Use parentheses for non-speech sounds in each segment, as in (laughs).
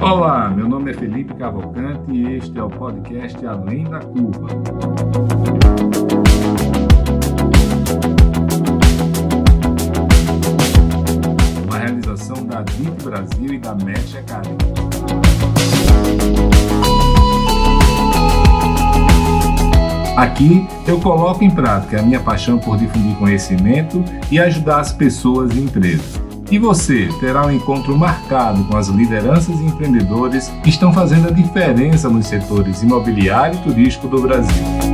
Olá, meu nome é Felipe Cavalcante e este é o podcast Além da Curva. Uma realização da DIT Brasil e da Match Academy. Aqui eu coloco em prática a minha paixão por difundir conhecimento e ajudar as pessoas e empresas. E você terá um encontro marcado com as lideranças e empreendedores que estão fazendo a diferença nos setores imobiliário e turístico do Brasil.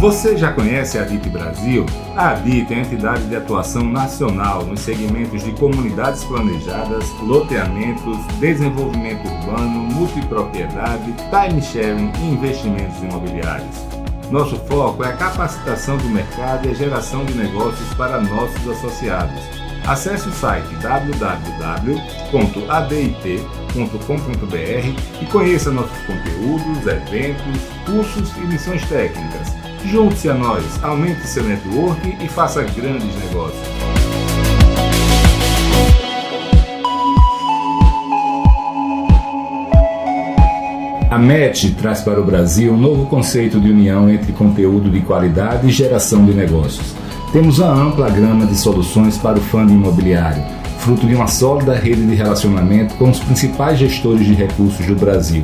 Você já conhece a DIT Brasil? A DIT é a entidade de atuação nacional nos segmentos de comunidades planejadas, loteamentos, desenvolvimento urbano, multipropriedade, time sharing e investimentos imobiliários. Nosso foco é a capacitação do mercado e a geração de negócios para nossos associados. Acesse o site www.adit.com.br e conheça nossos conteúdos, eventos, cursos e missões técnicas. Junte-se a nós, aumente seu network e faça grandes negócios. A MET traz para o Brasil um novo conceito de união entre conteúdo de qualidade e geração de negócios. Temos uma ampla gama de soluções para o fundo imobiliário, fruto de uma sólida rede de relacionamento com os principais gestores de recursos do Brasil.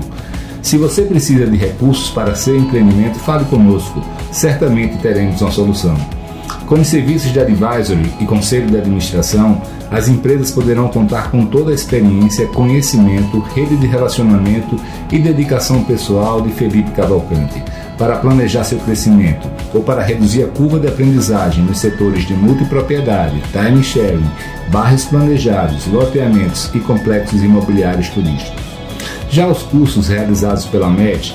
Se você precisa de recursos para seu empreendimento, fale conosco, certamente teremos uma solução. Com os serviços de advisory e conselho de administração, as empresas poderão contar com toda a experiência, conhecimento, rede de relacionamento e dedicação pessoal de Felipe Cavalcante para planejar seu crescimento ou para reduzir a curva de aprendizagem nos setores de multipropriedade, time sharing, bairros planejados, loteamentos e complexos imobiliários turísticos. Já os cursos realizados pela MET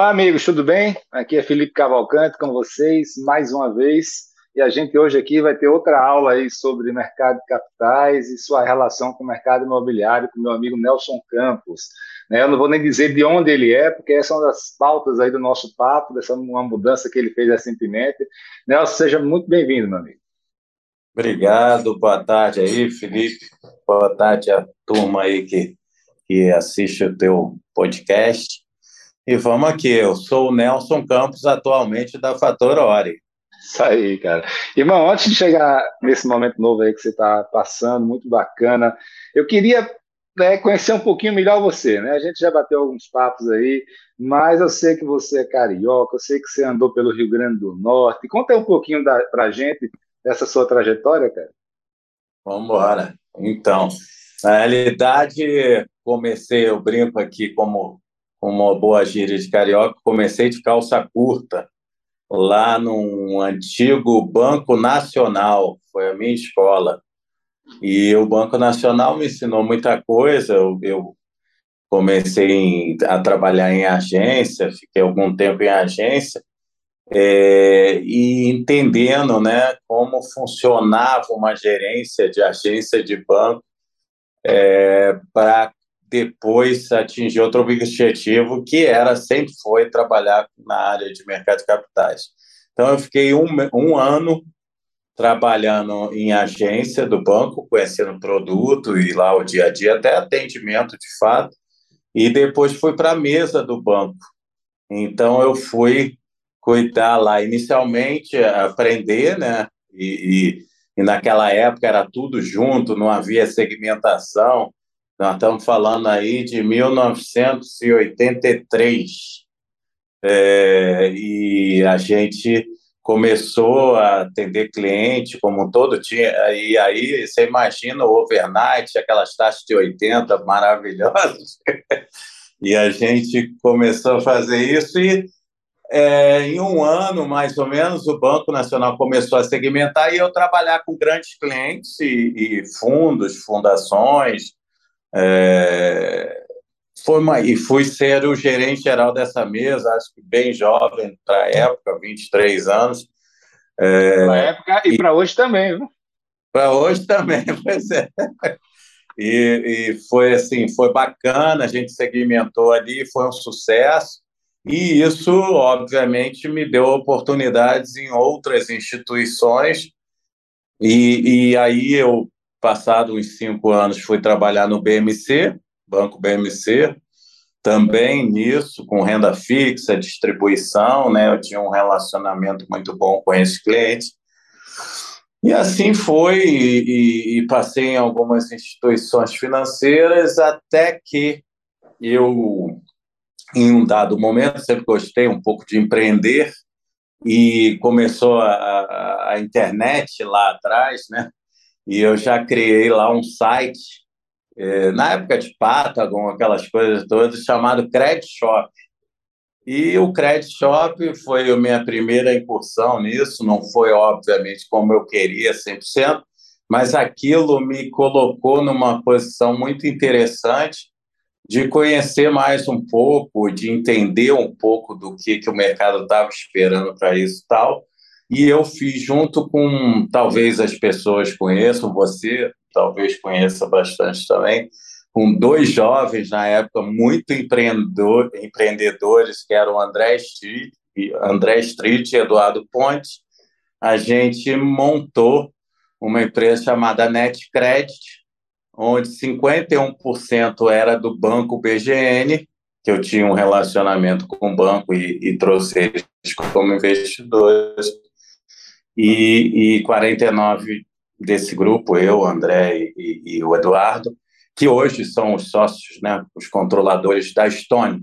Olá, amigos, tudo bem? Aqui é Felipe Cavalcante com vocês mais uma vez. E a gente hoje aqui vai ter outra aula aí sobre mercado de capitais e sua relação com o mercado imobiliário com meu amigo Nelson Campos. Né? Eu não vou nem dizer de onde ele é, porque essa é uma das pautas aí do nosso papo, dessa uma mudança que ele fez recentemente. Nelson, seja muito bem-vindo, meu amigo. Obrigado, boa tarde aí, Felipe. Boa tarde a turma aí que, que assiste o teu podcast. E vamos aqui, eu sou o Nelson Campos, atualmente da Fator Ori. Isso aí, cara. Irmão, antes de chegar nesse momento novo aí que você está passando, muito bacana, eu queria né, conhecer um pouquinho melhor você, né? A gente já bateu alguns papos aí, mas eu sei que você é carioca, eu sei que você andou pelo Rio Grande do Norte. Conta aí um pouquinho da, pra gente dessa sua trajetória, cara. Vamos embora. Então, na realidade, comecei, eu brinco aqui como uma boa gíria de carioca, comecei de calça curta lá num antigo Banco Nacional, foi a minha escola. E o Banco Nacional me ensinou muita coisa. Eu, eu comecei em, a trabalhar em agência, fiquei algum tempo em agência, é, e entendendo né, como funcionava uma gerência de agência de banco é, para depois atingir outro objetivo, que era, sempre foi, trabalhar na área de mercado de capitais. Então, eu fiquei um, um ano trabalhando em agência do banco, conhecendo produto e lá o dia a dia, até atendimento de fato, e depois fui para a mesa do banco. Então eu fui cuidar lá inicialmente, aprender, né? E, e, e naquela época era tudo junto, não havia segmentação. Nós estamos falando aí de 1983. É, e a gente começou a atender cliente como todo tinha e aí você imagina o overnight aquelas taxas de 80 maravilhosas (laughs) e a gente começou a fazer isso e é, em um ano mais ou menos o Banco Nacional começou a segmentar e eu trabalhar com grandes clientes e, e fundos fundações é, foi uma, e fui ser o gerente geral dessa mesa, acho que bem jovem para a época, 23 anos. É, para a época e, e para hoje também, viu? Para hoje também, (laughs) pois é. E, e, foi assim, foi bacana, a gente segmentou ali, foi um sucesso. E isso, obviamente, me deu oportunidades em outras instituições. E, e aí eu, passado uns cinco anos, fui trabalhar no BMC, Banco BMC, também nisso, com renda fixa, distribuição, né? Eu tinha um relacionamento muito bom com esses clientes. E assim foi, e, e, passei em algumas instituições financeiras, até que eu, em um dado momento, sempre gostei um pouco de empreender, e começou a, a internet lá atrás, né? E eu já criei lá um site é, na época de Patagon, aquelas coisas todas, chamado Credit Shop. E o Credit Shop foi a minha primeira incursão nisso, não foi, obviamente, como eu queria, 100%, mas aquilo me colocou numa posição muito interessante de conhecer mais um pouco, de entender um pouco do que, que o mercado estava esperando para isso e tal. E eu fiz junto com, talvez as pessoas conheçam, você talvez conheça bastante também, com dois jovens na época muito empreendedor, empreendedores, que eram André Street, André Street e Eduardo Ponte. A gente montou uma empresa chamada NetCredit, onde 51% era do banco BGN, que eu tinha um relacionamento com o banco e, e trouxe eles como investidores, e, e 49 desse grupo, eu, André e, e, o Eduardo, que hoje são os sócios, né, os controladores da Stone.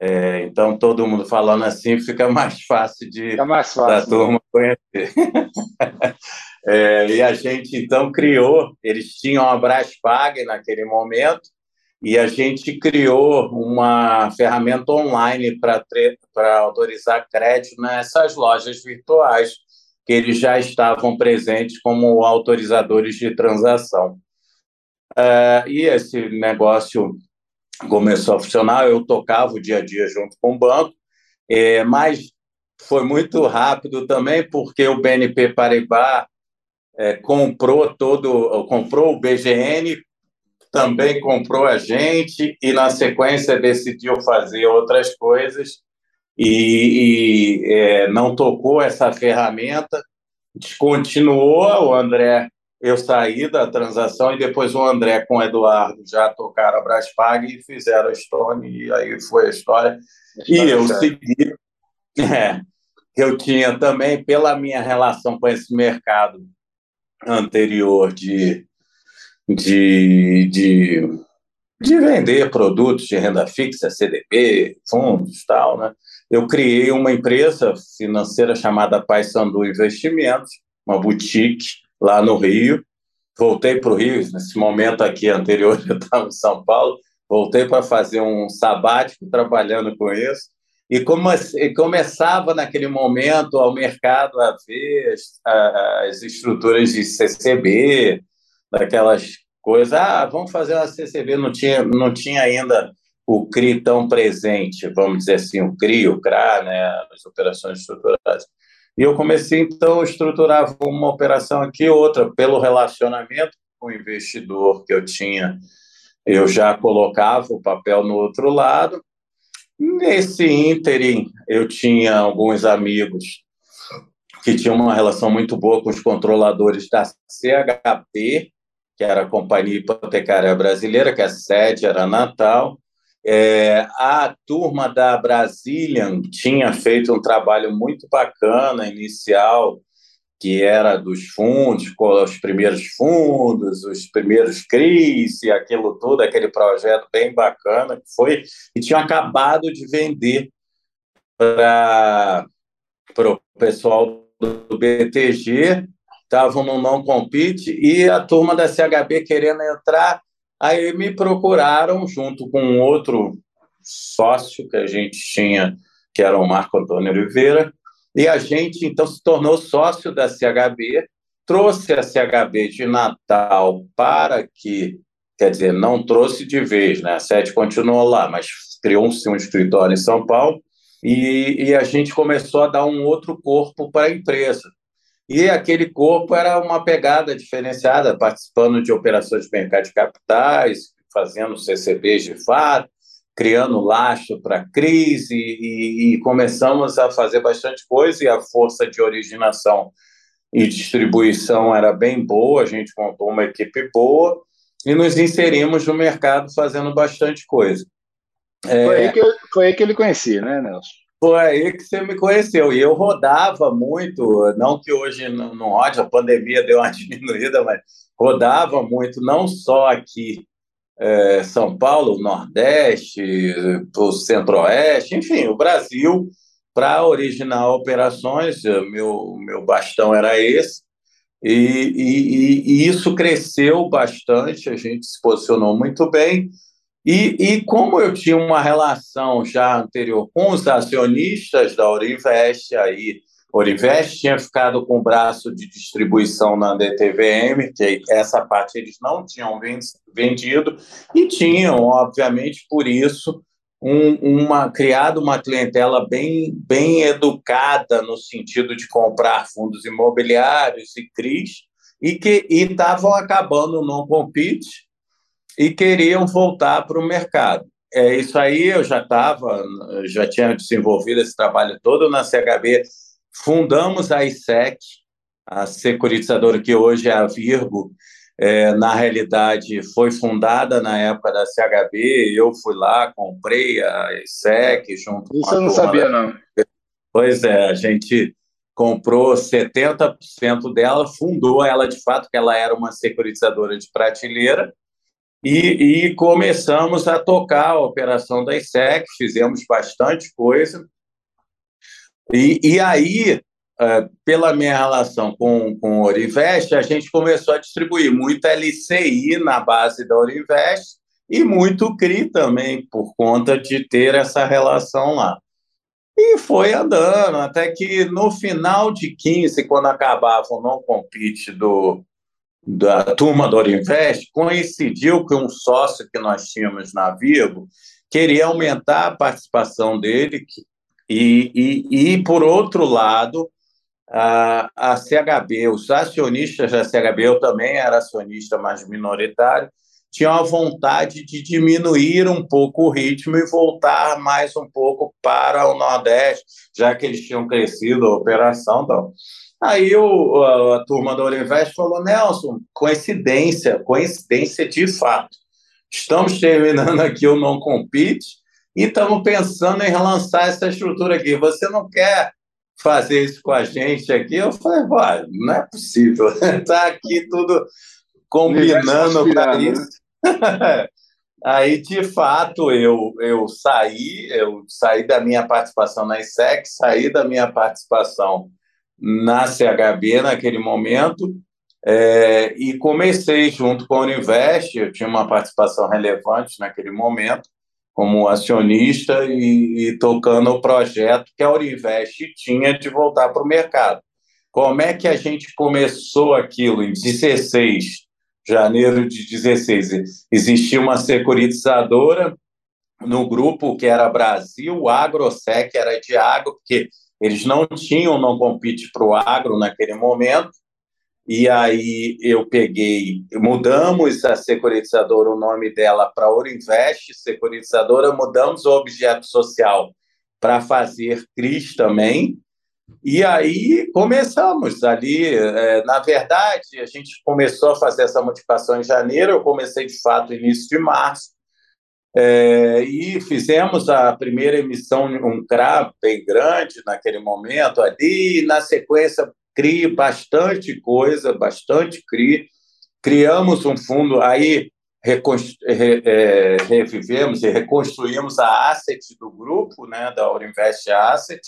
É, então, todo mundo falando assim fica (laughs) mais fácil de mais fácil, da turma conhecer. (laughs) é, e a gente, então, criou, eles tinham a Braspag naquele momento, e a gente criou uma ferramenta online para autorizar crédito nessas lojas virtuais que eles já estavam presentes como autorizadores de transação. Uh, e esse negócio começou a funcionar, eu tocava o dia a dia junto com o banco, é, mas foi muito rápido também, porque o BNP Paribas é, comprou todo, comprou o BGN, também comprou a gente e na sequência decidiu fazer outras coisas e, e é, não tocou essa ferramenta, descontinuou o André. Eu saí da transação e depois o André com o Eduardo já tocaram a Braspag e fizeram a Stone, e aí foi a história. E eu segui. É, eu tinha também, pela minha relação com esse mercado anterior de, de, de, de vender produtos de renda fixa, CDB, fundos tal, né? Eu criei uma empresa financeira chamada Paysandu Investimentos, uma boutique lá no Rio. Voltei para o Rio, nesse momento aqui (laughs) anterior eu estava em São Paulo, voltei para fazer um sabático trabalhando com isso. E, como, e começava naquele momento o mercado a ver as, as estruturas de CCB, daquelas coisas. Ah, vamos fazer uma CCB, não tinha, não tinha ainda o CRI tão presente, vamos dizer assim, o CRI, o CRA, né, as operações estruturadas. E eu comecei, então, a estruturar uma operação aqui, outra, pelo relacionamento com o investidor que eu tinha, eu já colocava o papel no outro lado. Nesse ínterim, eu tinha alguns amigos que tinham uma relação muito boa com os controladores da CHP, que era a Companhia Hipotecária Brasileira, que a sede era Natal, É, a turma da Brazilian tinha feito um trabalho muito bacana inicial, que era dos fundos, os primeiros fundos, os primeiros CRIs e aquilo tudo, aquele projeto bem bacana que foi, e tinha acabado de vender para o pessoal do BTG, estavam no não compete, e a turma da CHB querendo entrar, aí me procuraram junto com outro sócio que a gente tinha, que era o Marco Antônio Oliveira, e a gente então se tornou sócio da CHB, trouxe a CHB de Natal para que, quer dizer, não trouxe de vez, né? A sede continuou lá, mas criou-se um escritório em São Paulo e, e a gente começou a dar um outro corpo para a empresa. E aquele corpo era uma pegada diferenciada, participando de operações de mercado de capitais, fazendo CCBs de fato, criando lastro para crise e, e, começamos a fazer bastante coisa e a força de originação e distribuição era bem boa, a gente montou uma equipe boa e nos inserimos no mercado fazendo bastante coisa. É, foi, aí que eu, foi aí que ele conhecia, né, Nelson? Foi aí que você me conheceu. E eu rodava muito, não que hoje não, não rode, a pandemia deu uma (laughs) diminuída, mas rodava muito, não só aqui é, São Paulo, Nordeste, o Centro-Oeste, enfim, o Brasil, para originar operações, meu, meu bastão era esse, e, e, e, isso cresceu bastante, a gente se posicionou muito bem, e, e como eu tinha uma relação já anterior com os acionistas da Orinvest, aí Orivest tinha ficado com o braço de distribuição na DTVM, que essa parte eles não tinham vendido, e tinham, obviamente, por isso, um, uma criado uma clientela bem, bem educada no sentido de comprar fundos imobiliários e CRIs, e que estavam acabando o non-compete e queriam voltar para o mercado. É isso aí, eu já estava, já tinha desenvolvido esse trabalho todo na CHB fundamos a ISEC, a securitizadora que hoje é a Virgo, é, na realidade foi fundada na época da CHB, eu fui lá, comprei a ISEC junto Isso eu não sabia, da... não. Pois é, a gente comprou 70% dela, fundou ela de fato, que ela era uma securitizadora de prateleira, e, e começamos a tocar a operação da ISEC, fizemos bastante coisa, e, e aí, uh, pela minha relação com, com o Orinvest, a gente começou a distribuir muito LCI na base da Orinvest e muito CRI também, por conta de ter essa relação lá. E foi andando, até que no final de 15, quando acabava o não compete do, da turma do Orinvest, coincidiu que um sócio que nós tínhamos na Vivo queria aumentar a participação dele, e, e, e por outro lado, a, a CHB, os acionistas da CHB, eu também era acionista mais minoritário, tinham a vontade de diminuir um pouco o ritmo e voltar mais um pouco para o Nordeste, já que eles tinham crescido a operação. Então. Aí o, a, a turma da Orinvest falou, Nelson, coincidência, coincidência de fato. Estamos terminando aqui o não compete e estamos pensando em relançar essa estrutura aqui. Você não quer fazer isso com a gente aqui? Eu falei, vai, não é possível. Está (laughs) aqui tudo combinando para né? isso. (laughs) Aí, de fato, eu, eu saí, eu saí da minha participação na ISEC, saí da minha participação na CHB naquele momento, é, e comecei junto com a Uninvest, eu tinha uma participação relevante naquele momento, como acionista e, e, tocando o projeto que a Urinvest tinha de voltar para o mercado. Como é que a gente começou aquilo em 16, janeiro de 16? Existia uma securitizadora no grupo que era Brasil, Agrosec era de agro, porque eles não tinham não compete para o agro naquele momento, e aí eu peguei, mudamos a securitizadora, o nome dela para Orinvest Securitizadora, mudamos o objeto social para fazer CRIs também. E aí começamos ali. É, na verdade, a gente começou a fazer essa modificação em janeiro, eu comecei de fato início de março. É, e fizemos a primeira emissão, um CRA bem grande naquele momento ali, e na sequência CRI bastante coisa, bastante CRI. Criamos um fundo, aí re, é, revivemos e reconstruímos a asset do grupo, né, da Aurinvest Asset,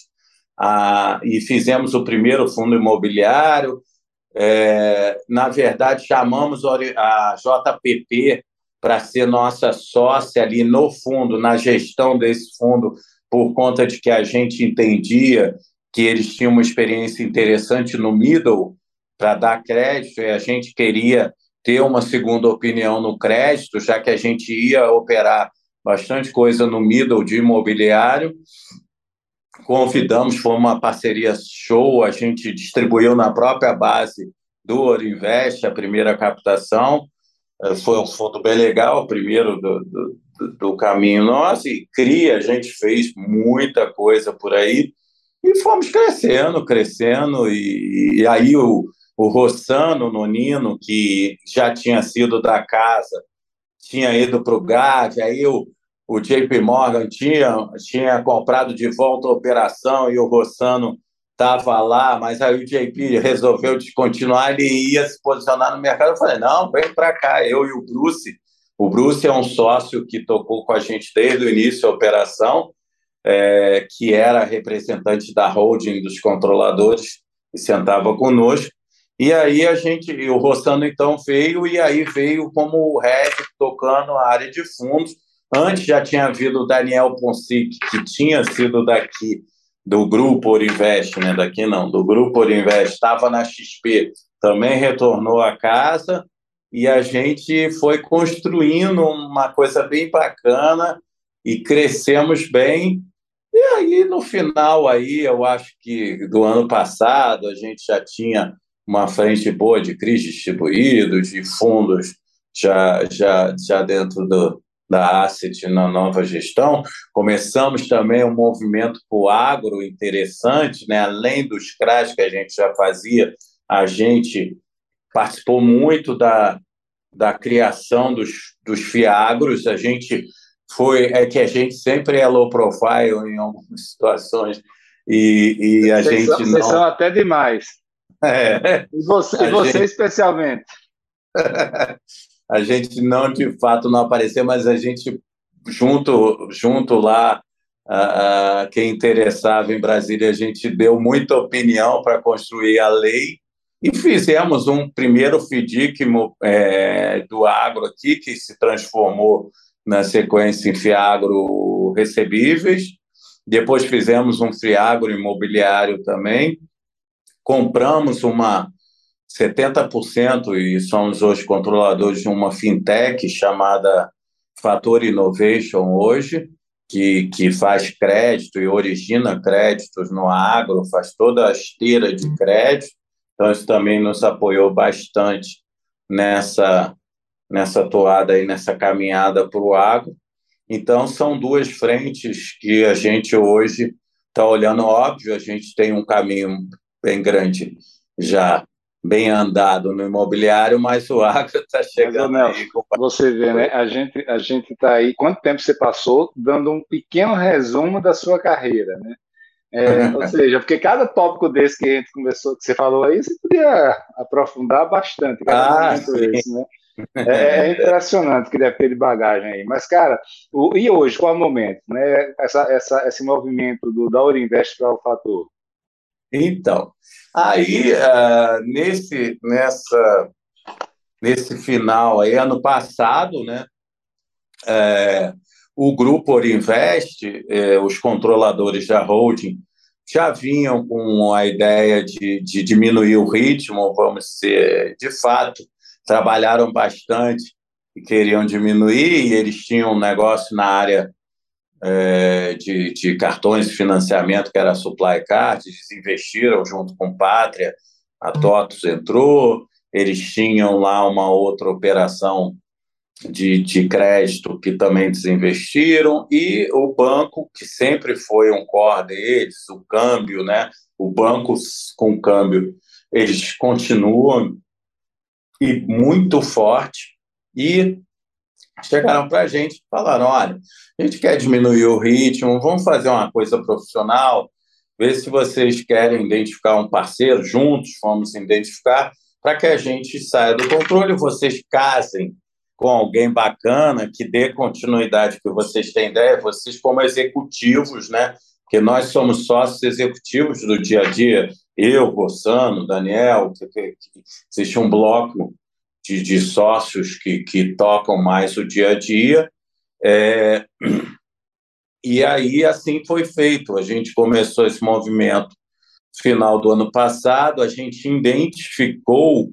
a, e fizemos o primeiro fundo imobiliário. É, na verdade, chamamos a JPP para ser nossa sócia ali no fundo, na gestão desse fundo, por conta de que a gente entendia que eles tinham uma experiência interessante no middle para dar crédito e a gente queria ter uma segunda opinião no crédito, já que a gente ia operar bastante coisa no middle de imobiliário. Convidamos, foi uma parceria show, a gente distribuiu na própria base do Orinvest a primeira captação. Eh, foi um fundo bem legal, primeiro do, do, do caminho nosso, e CRIA, a gente fez muita coisa por aí, e fomos crescendo, crescendo, e, e aí o, o Rossano Nonino, que já tinha sido da casa, tinha ido para o GAD, aí o, o JP Morgan tinha, tinha comprado de volta a operação e o Rossano estava lá, mas aí o JP resolveu descontinuar, ele ia se posicionar no mercado. Eu falei, não, vem para cá, eu e o Bruce. O Bruce é um sócio que tocou com a gente desde o início da operação, é, que era representante da holding dos controladores e sentava conosco. E aí a gente, o Rossano então veio, e aí veio como o head tocando a área de fundos. Antes já tinha havido o Daniel Ponsic, que tinha sido daqui, do Grupo Orinvest, né? daqui não, do Grupo Orinvest, estava na XP, também retornou à casa e a gente foi construindo uma coisa bem bacana e crescemos bem. E aí, no final, aí, eu acho que do ano passado, a gente já tinha uma frente boa de CRIs distribuídos, de fundos já, já, já dentro do, da Asset na nova gestão. Começamos também um movimento para o agro interessante, né? além dos CRAS que a gente já fazia, a gente participou muito da, da criação dos, dos FIAGROS, a gente foi, é que a gente sempre é low profile em algumas (laughs) situações, e, e a vocês gente são, não... Vocês são até demais. É. E você, e você gente... especialmente. (laughs) a gente não de fato não apareceu, mas a gente junto junto lá uh, quem interessava em Brasília a gente deu muita opinião para construir a lei e fizemos um primeiro FDIC é, do agro aqui que se transformou na sequência em Fiagro recebíveis. Depois fizemos um Fiagro imobiliário também. Compramos uma 70% e somos hoje controladores de uma fintech chamada Fator Innovation hoje, que, que faz crédito e origina créditos no agro, faz toda a esteira de crédito. Então, isso também nos apoiou bastante nessa, nessa toada aí, nessa caminhada para o agro. Então, são duas frentes que a gente hoje está olhando. Óbvio, a gente tem um caminho bem grande já bem andado no imobiliário, mas o agro está chegando mas, aí. Com... Você vê, né? A gente a gente está aí. Quanto tempo você passou dando um pequeno resumo da sua carreira, né? É, (laughs) ou seja, porque cada tópico desse que a gente conversou, que você falou aí, você podia aprofundar bastante. Ah, isso, né? (laughs) É, é, impressionante que deve ter de bagagem aí. Mas, cara, o, e hoje, qual é o momento? Né? Essa, essa, esse movimento do, da Orinvest para o fator? Então, aí uh, nesse nessa nesse final aí ano passado, né, é, o grupo Orinvest, é, os controladores da holding já vinham com a ideia de, de diminuir o ritmo, vamos dizer, de fato, trabalharam bastante e queriam diminuir, e eles tinham um negócio na área é, de, de, cartões de financiamento, que era a Supply Card, eles investiram junto com Pátria, a TOTUS entrou, eles tinham lá uma outra operação de, de crédito que também desinvestiram, e o banco, que sempre foi um core deles, o câmbio, né? o banco com câmbio, eles continuam e muito forte, e chegaram para a gente e falaram: olha, a gente quer diminuir o ritmo, vamos fazer uma coisa profissional, ver se vocês querem identificar um parceiro, juntos vamos identificar, para que a gente saia do controle, vocês casem com alguém bacana que dê continuidade que vocês têm ideia, vocês como executivos, né? Porque nós somos sócios executivos do dia a dia, eu, Rossano, Daniel, que, que, que existe um bloco de, de sócios que, que tocam mais o dia a dia. É, e aí, assim foi feito. A gente começou esse movimento no final do ano passado, a gente identificou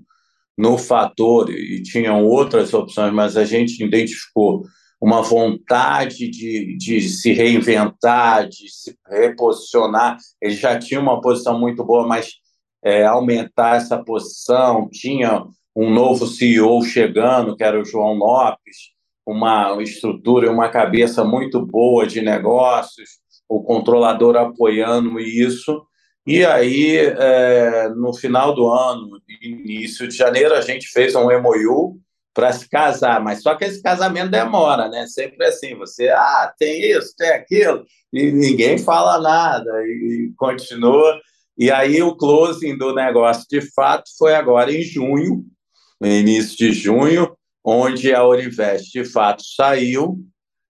no fator, e tinham outras opções, mas a gente identificou uma vontade de, de se reinventar, de se reposicionar. Ele já tinha uma posição muito boa, mas é, aumentar essa posição, tinha um novo CEO chegando, que era o João Lopes, uma estrutura e uma cabeça muito boa de negócios, o controlador apoiando isso. E aí, é, no final do ano, início de janeiro, a gente fez um MOU para se casar, mas só que esse casamento demora, né? Sempre assim, você, ah, tem isso, tem aquilo, e ninguém fala nada, e, e continua. E aí o closing do negócio, de fato, foi agora em junho, no início de junho, onde a Orivest de fato saiu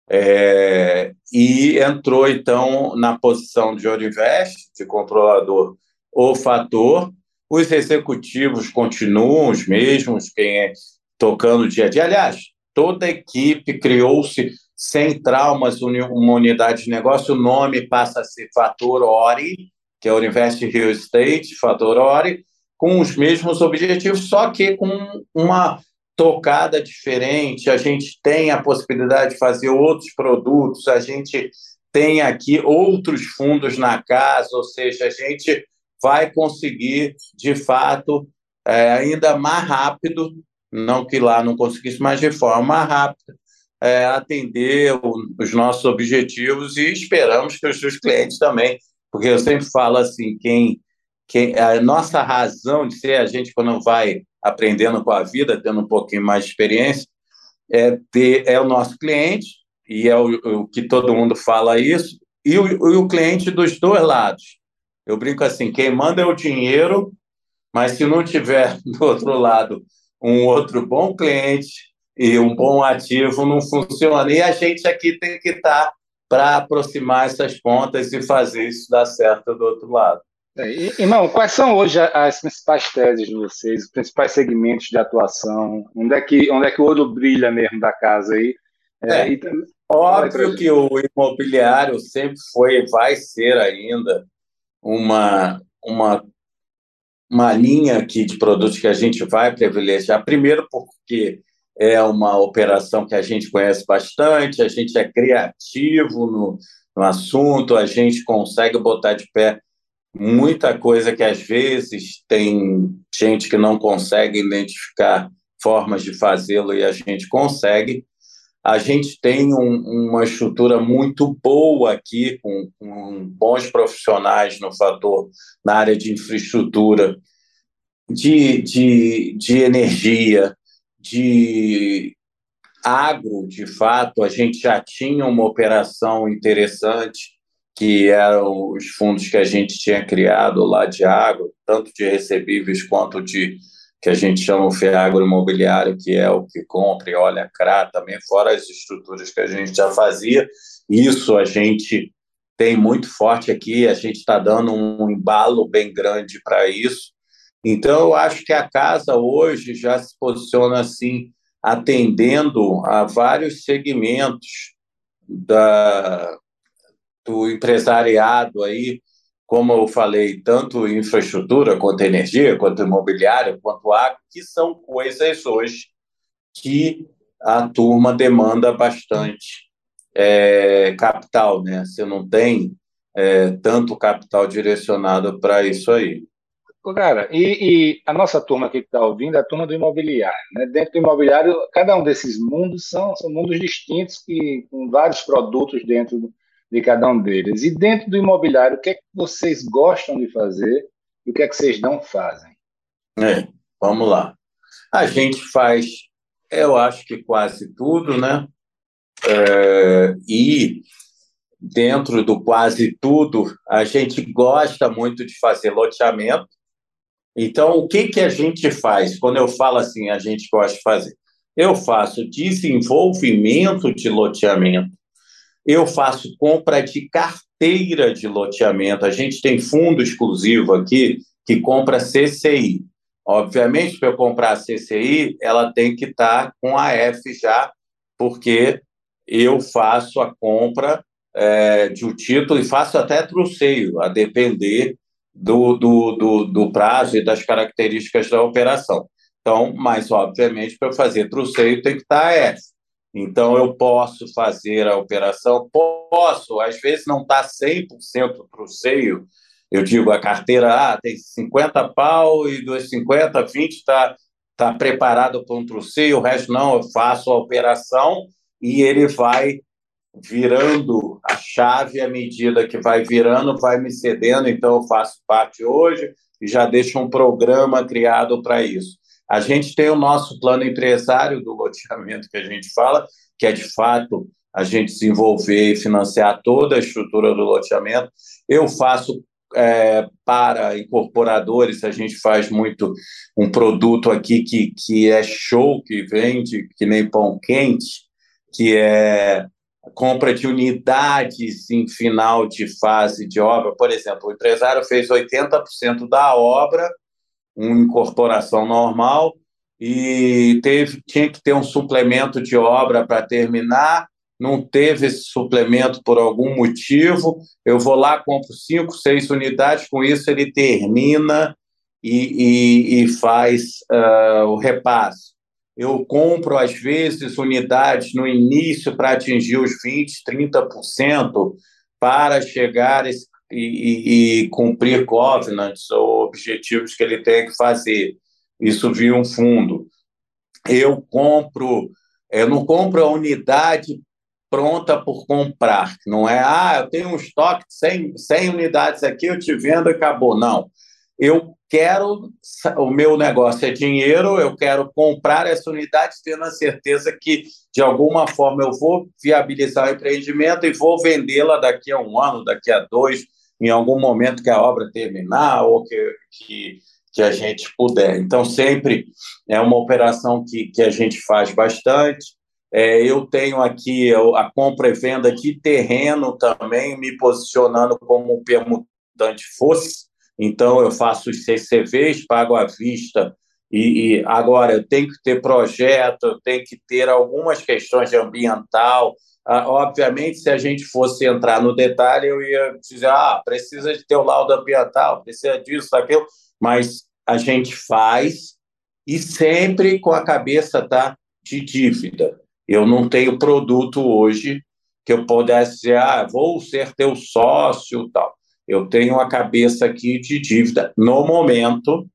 é, e entrou então na posição de Orivest, de controlador o fator. Os executivos continuam os mesmos, quem é tocando dia a dia. Aliás, toda a equipe criou-se sem traumas uma unidade de negócio. O nome passa a ser Fator Ori, que é o Invest Real Estate, Fator Ori, com os mesmos objetivos, só que com uma tocada diferente. A gente tem a possibilidade de fazer outros produtos, a gente tem aqui outros fundos na casa, ou seja, a gente vai conseguir, de fato, é, ainda mais rápido, não que lá não conseguisse, mas de forma rápida, é, atender o, os nossos objetivos e esperamos que os seus clientes também, porque eu sempre falo assim, quem que a nossa razão de ser, a gente quando vai aprendendo com a vida, tendo um pouquinho mais de experiência, é, ter, é o nosso cliente, e é o, o que todo mundo fala isso, e o, e o cliente dos dois lados. Eu brinco assim, quem manda é o dinheiro, mas se não tiver (laughs) do outro lado um outro bom cliente e um bom ativo, não funciona. E a gente aqui tem que estar para aproximar essas pontas e fazer isso dar certo do outro lado. É, irmão, quais são hoje as principais teses de vocês, os principais segmentos de atuação? Onde é que, onde é que o olho brilha mesmo da casa aí? É, é, óbvio que o imobiliário sempre foi e vai ser ainda uma, uma, uma linha aqui de produtos que a gente vai privilegiar. Primeiro, porque é uma operação que a gente conhece bastante, a gente é criativo no, no assunto, a gente consegue botar de pé muita coisa que às vezes tem gente que não consegue identificar formas de fazê-lo e a gente consegue. A gente tem um, uma estrutura muito boa aqui, com, com, bons profissionais no fator, na área de infraestrutura, de, de, de energia, de agro, de fato. A gente já tinha uma operação interessante que eram os fundos que a gente tinha criado lá de água, tanto de recebíveis quanto de que a gente chama o FEAGRO imobiliário, que é o que compra e olha CRA também, fora as estruturas que a gente já fazia. Isso a gente tem muito forte aqui, a gente está dando um embalo bem grande para isso. Então, eu acho que a casa hoje já se posiciona assim, atendendo a vários segmentos da, do empresariado aí, como eu falei, tanto infraestrutura, quanto energia, quanto imobiliário, quanto água, que são coisas hoje que a turma demanda bastante é, capital, né? Você não tem é, tanto capital direcionado para isso aí. Cara, e, e, a nossa turma que está ouvindo é a turma do imobiliário. Né? Dentro do imobiliário, cada um desses mundos são, são mundos distintos, que, com vários produtos dentro do, de cada um deles. E dentro do imobiliário, o que é que vocês gostam de fazer e o que é que vocês não fazem? É, vamos lá. A gente faz Eu acho que quase tudo, né? É, e dentro do quase tudo, a gente gosta muito de fazer loteamento. Então, o que, que a gente faz? Quando eu falo assim, a gente gosta de fazer. Eu faço desenvolvimento de loteamento, eu faço compra de carteira de loteamento. A gente tem fundo exclusivo aqui que compra CCI. Obviamente, para eu comprar a CCI, ela tem que estar com a F já, porque eu faço a compra é, de um título e faço até truceio, a depender do, do, do, do, prazo e das características da operação. Então, mas, obviamente, para fazer truceio tem que estar F. Então, eu posso fazer a operação, posso, às vezes não está 100% truceio, eu digo, a carteira ah, tem 50 pau e dos 50, 20 está tá preparado para um truceio, o resto não, eu faço a operação e ele vai virando a chave à medida que vai virando, vai me cedendo. Então, eu faço parte hoje e já deixo um programa criado para isso. A gente tem o nosso plano empresário do loteamento que a gente fala, que é de fato a gente desenvolver e financiar toda a estrutura do loteamento. Eu faço é, para incorporadores, a gente faz muito um produto aqui que, que é show, que vende que nem pão quente, que é compra de unidades em final de fase de obra. Por exemplo, o empresário fez 80% da obra, uma incorporação normal, e teve, tinha que ter um suplemento de obra para terminar, não teve esse suplemento por algum motivo, eu vou lá, compro cinco, seis unidades, com isso ele termina e, e, e faz uh, o repasse. Eu compro, às vezes, unidades no início para atingir os 20%, 30%, para chegar e, e, cumprir covenants ou objetivos que ele tem que fazer. Isso via um fundo. Eu compro, eu não compro a unidade pronta por comprar, não é, ah, eu tenho um estoque de 100, 100 unidades aqui, eu te vendo acabou. Não eu quero, o meu negócio é dinheiro, eu quero comprar essa unidade tendo a certeza que, de alguma forma, eu vou viabilizar o empreendimento e vou vendê-la daqui a um ano, daqui a dois, em algum momento que a obra terminar ou que, que, que a gente puder. Então, sempre é uma operação que, que a gente faz bastante. É, eu tenho aqui a compra e venda de terreno também, me posicionando como um permutante fosse, então, eu faço os CCVs, pago à vista, e, e, agora eu tenho que ter projeto, eu tenho que ter algumas questões de ambiental. Ah, obviamente, se a gente fosse entrar no detalhe, eu ia dizer: ah, precisa de ter o laudo ambiental, precisa disso, daquilo, mas a gente faz e sempre com a cabeça tá, de dívida. Eu não tenho produto hoje que eu pudesse dizer, ah, vou ser teu sócio tal. Eu tenho a cabeça aqui de dívida. No momento,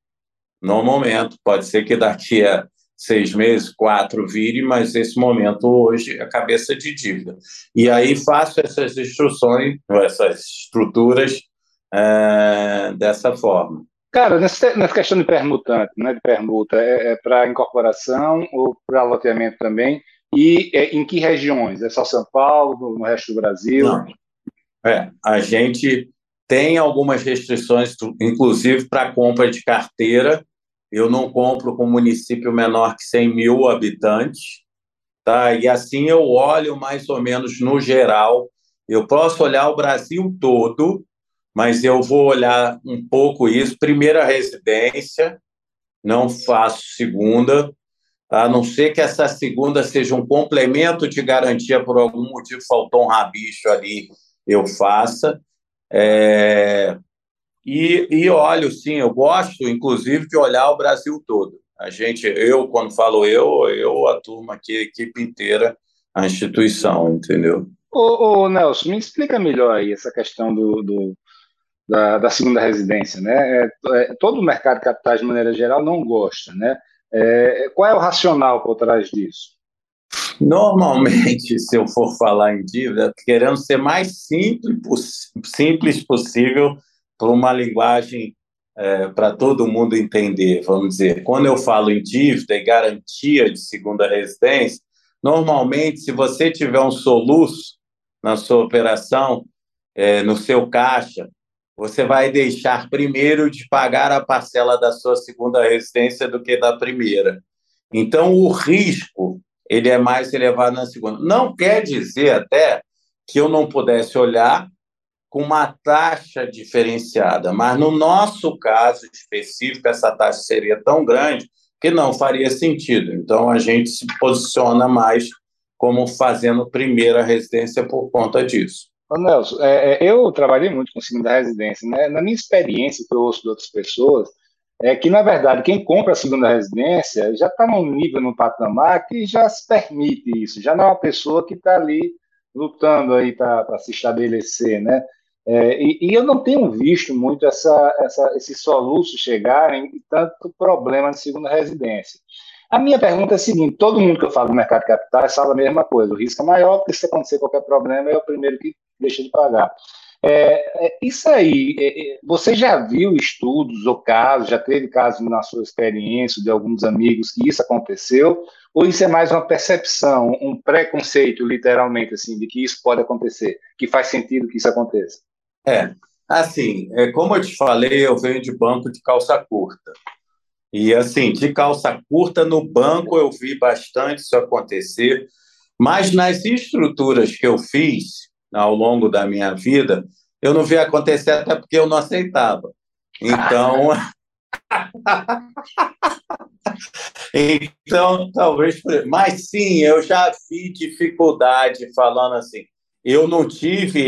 no momento, pode ser que daqui a seis meses, quatro vire, mas esse momento hoje é a cabeça de dívida. E aí faço essas instruções, essas estruturas é, dessa forma. Cara, nessa, nessa questão de permutante, né, de permuta, é, é para incorporação ou para loteamento também? E é, em que regiões? É só São Paulo, no, no resto do Brasil? Não. É, a gente tem algumas restrições, inclusive para compra de carteira. Eu não compro com município menor que 100 mil habitantes. Tá? E assim eu olho mais ou menos no geral. Eu posso olhar o Brasil todo, mas eu vou olhar um pouco isso. Primeira residência, não faço segunda, a não ser que essa segunda seja um complemento de garantia por algum motivo, faltou um rabicho ali, eu faça. É, e, e olho, sim, eu gosto, inclusive, de olhar o Brasil todo. A gente, eu, quando falo eu, eu, a turma aqui, a equipe inteira, a instituição, entendeu? Ô, ô Nelson, me explica melhor aí essa questão do, do da, da, segunda residência, né? É, é, todo o mercado de capitais, de maneira geral, não gosta, né? É, qual é o racional por trás disso? Normalmente, (laughs) se eu for falar em dívida, querendo ser mais simples, simples possível para uma linguagem é, para todo mundo entender, vamos dizer, quando eu falo em dívida e garantia de segunda residência, normalmente, se você tiver um soluço na sua operação, é, no seu caixa, você vai deixar primeiro de pagar a parcela da sua segunda residência do que da primeira. Então, o risco ele é mais elevado na segunda. Não quer dizer até que eu não pudesse olhar com uma taxa diferenciada, mas no nosso caso específico, essa taxa seria tão grande que não faria sentido. Então, a gente se posiciona mais como fazendo primeira residência por conta disso. Ô Nelson, é, é, eu trabalhei muito com segunda residência. Né? Na minha experiência, que eu ouço de outras pessoas, é que, na verdade, quem compra a segunda residência já está num nível, num patamar que já se permite isso, já não é uma pessoa que está ali lutando aí para se estabelecer, né? É, e, e, eu não tenho visto muito essa, essa, esses soluços chegarem e tanto problema de segunda residência. A minha pergunta é a seguinte: todo mundo que eu falo do mercado de capitais fala a mesma coisa, o risco é maior, porque se acontecer qualquer problema, é o primeiro que deixa de pagar. É, é, isso aí, é, é, você já viu estudos ou casos, já teve casos na sua experiência de alguns amigos que isso aconteceu? Ou isso é mais uma percepção, um preconceito, literalmente, assim, de que isso pode acontecer, que faz sentido que isso aconteça? É, assim, é, como eu te falei, eu venho de banco de calça curta. E, assim, de calça curta no banco eu vi bastante isso acontecer, mas nas estruturas que eu fiz, ao longo da minha vida, eu não vi acontecer até porque eu não aceitava. Então. (laughs) então, talvez. Mas sim, eu já vi dificuldade falando assim. Eu não tive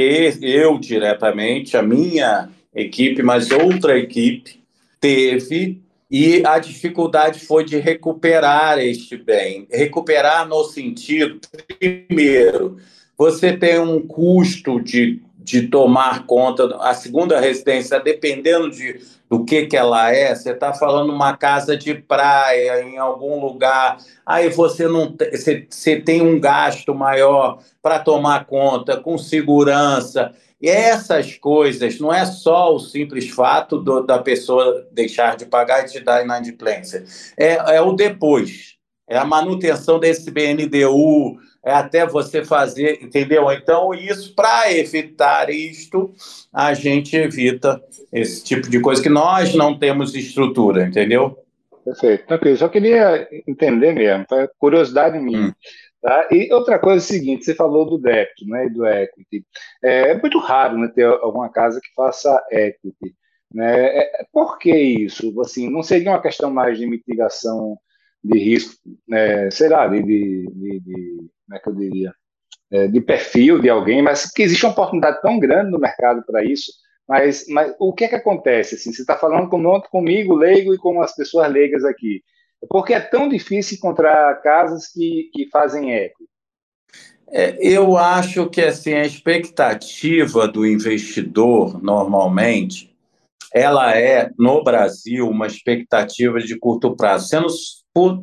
eu diretamente, a minha equipe, mas outra equipe teve, e a dificuldade foi de recuperar este bem. Recuperar no sentido, primeiro, você tem um custo de, de tomar conta. A segunda residência, dependendo de, do que, que ela é, você está falando uma casa de praia em algum lugar, aí você não você, você tem um gasto maior para tomar conta, com segurança. E essas coisas, não é só o simples fato do, da pessoa deixar de pagar e te dar inadimplência, é, é o depois, é a manutenção desse BNDU, é até você fazer, entendeu? Então, isso, para evitar isto, a gente evita esse tipo de coisa que nós não temos estrutura, entendeu? Perfeito, tranquilo. Só queria entender mesmo, tá? curiosidade minha. Hum. Tá? E outra coisa é o seguinte, você falou do débito né, e do equity. É, é muito raro né, ter alguma casa que faça equity. Né? É, por que isso? Assim, não seria uma questão mais de mitigação de risco, né, sei lá, de, de, de, de como é que eu diria, é, de perfil de alguém, mas que existe uma oportunidade tão grande no mercado para isso. Mas, mas o que é que acontece? Assim, você está falando com, comigo, leigo, e com as pessoas leigas aqui. Porque é tão difícil encontrar casas que, que fazem eco. É, eu acho que assim, a expectativa do investidor, normalmente, ela é, no Brasil, uma expectativa de curto prazo. Sendo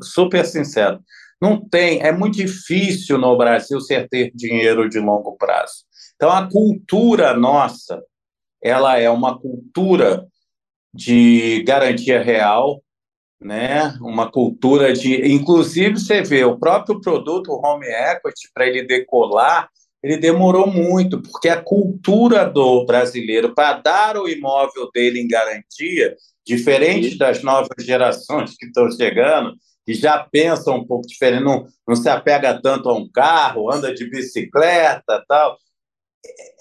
super sincero, não tem, é muito difícil no Brasil ser ter dinheiro de longo prazo. Então a cultura nossa, ela é uma cultura de garantia real, né? Uma cultura de, inclusive você vê o próprio produto o home equity para ele decolar, ele demorou muito, porque a cultura do brasileiro para dar o imóvel dele em garantia, diferente das novas gerações que estão chegando, que já pensam um pouco diferente, não, não se apega tanto a um carro, anda de bicicleta tal.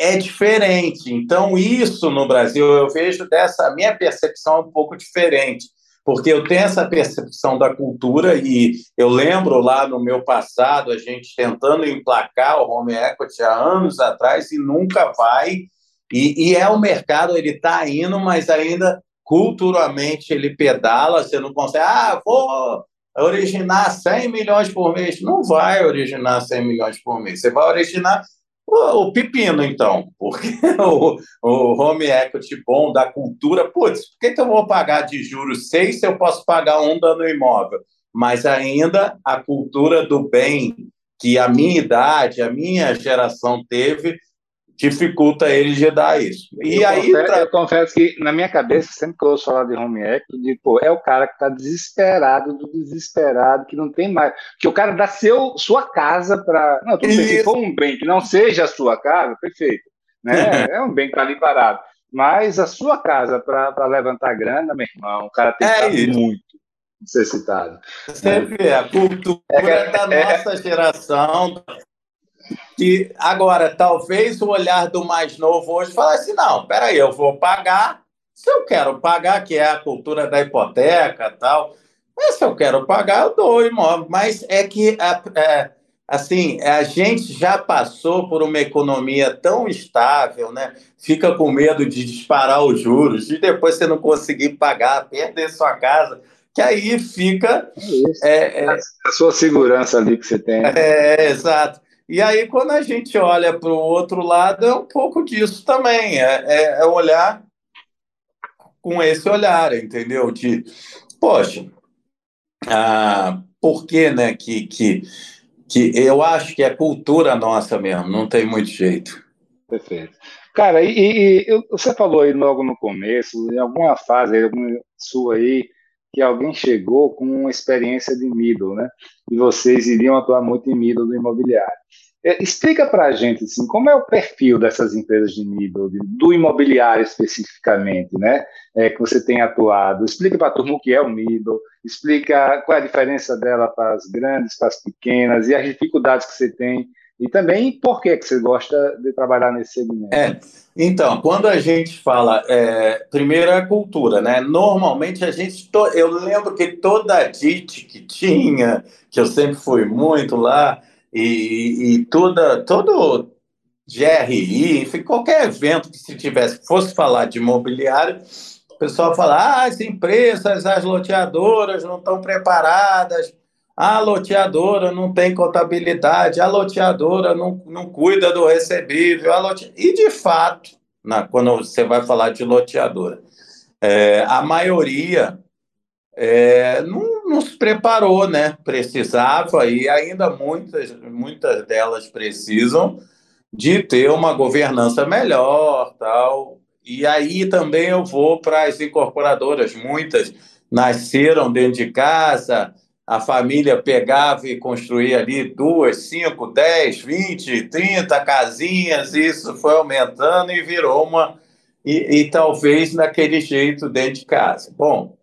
É diferente. Então, isso no Brasil, eu vejo dessa. Minha percepção é um pouco diferente, porque eu tenho essa percepção da cultura e eu lembro lá no meu passado a gente tentando emplacar o home equity há anos atrás e nunca vai. E, e é o mercado, ele está indo, mas ainda culturalmente ele pedala, você não consegue, ah, vou originar 100 milhões por mês. Não vai originar 100 milhões por mês. Você vai originar o, o pepino, então, porque (laughs) o, o home equity bom da cultura, putz, por que, que eu vou pagar de juros 6 se eu posso pagar um dano imóvel? Mas ainda a cultura do bem que a minha idade, a minha geração teve, dificulta ele de dar isso. E eu aí. Confesso, pra... Eu confesso que, na minha cabeça, sempre que eu ouço falar de home equity, de, pô, é o cara que está desesperado do desesperado, que não tem mais. Que o cara dá seu, sua casa para. Não, tudo bem, se for um bem que não seja a sua casa, perfeito. Né? (laughs) é um bem que está ali parado. Mas a sua casa para levantar grana, meu irmão, o cara tem que é muito necessitado. Você vê, a cultura é, da é, nossa geração que agora talvez o olhar do mais novo hoje fala assim, não, peraí, eu vou pagar se eu quero pagar, que é a cultura da hipoteca tal, mas se eu quero pagar, eu dou imóvel. Mas é que, é, assim, a gente já passou por uma economia tão estável, né? Fica com medo de disparar os juros, de depois você não conseguir pagar, perder sua casa, que aí fica... É, é, a sua segurança ali que você tem. É, exato. E aí, quando a gente olha para o outro lado, é um pouco disso também. É, é, é, olhar com esse olhar, entendeu? De, poxa, ah, por que, né? Que, que, que eu acho que é cultura nossa mesmo, não tem muito jeito. Perfeito. Cara, e, e você falou aí logo no começo, em alguma fase, alguma sua aí, que alguém chegou com uma experiência de middle, né? E vocês iriam atuar muito em middle do imobiliário. É, explica para a gente assim, como é o perfil dessas empresas de middle, do imobiliário especificamente, né? É, que você tem atuado. Explica para a turma o que é o middle, explica qual é a diferença dela para as grandes, para as pequenas e as dificuldades que você tem e também por que, que você gosta de trabalhar nesse segmento. É, então, quando a gente fala, é, primeiro é a cultura, né? Normalmente a gente, to, eu lembro que toda a DIT que tinha, que eu sempre fui muito lá, e, e toda, todo GRI, enfim, qualquer evento que se tivesse, fosse falar de imobiliário, o pessoal fala, ah, as empresas, as loteadoras não estão preparadas, a loteadora não tem contabilidade, a loteadora não, não cuida do recebível, a lote... e de fato, na, quando você vai falar de loteadora, é, a maioria é, não, não, se preparou, né? Precisava, e ainda muitas, muitas delas precisam de ter uma governança melhor, tal. E aí também eu vou para as incorporadoras, muitas nasceram dentro de casa, a família pegava e construía ali duas, cinco, dez, vinte, trinta casinhas, isso foi aumentando e virou uma. E, e talvez naquele jeito dentro de casa. Bom,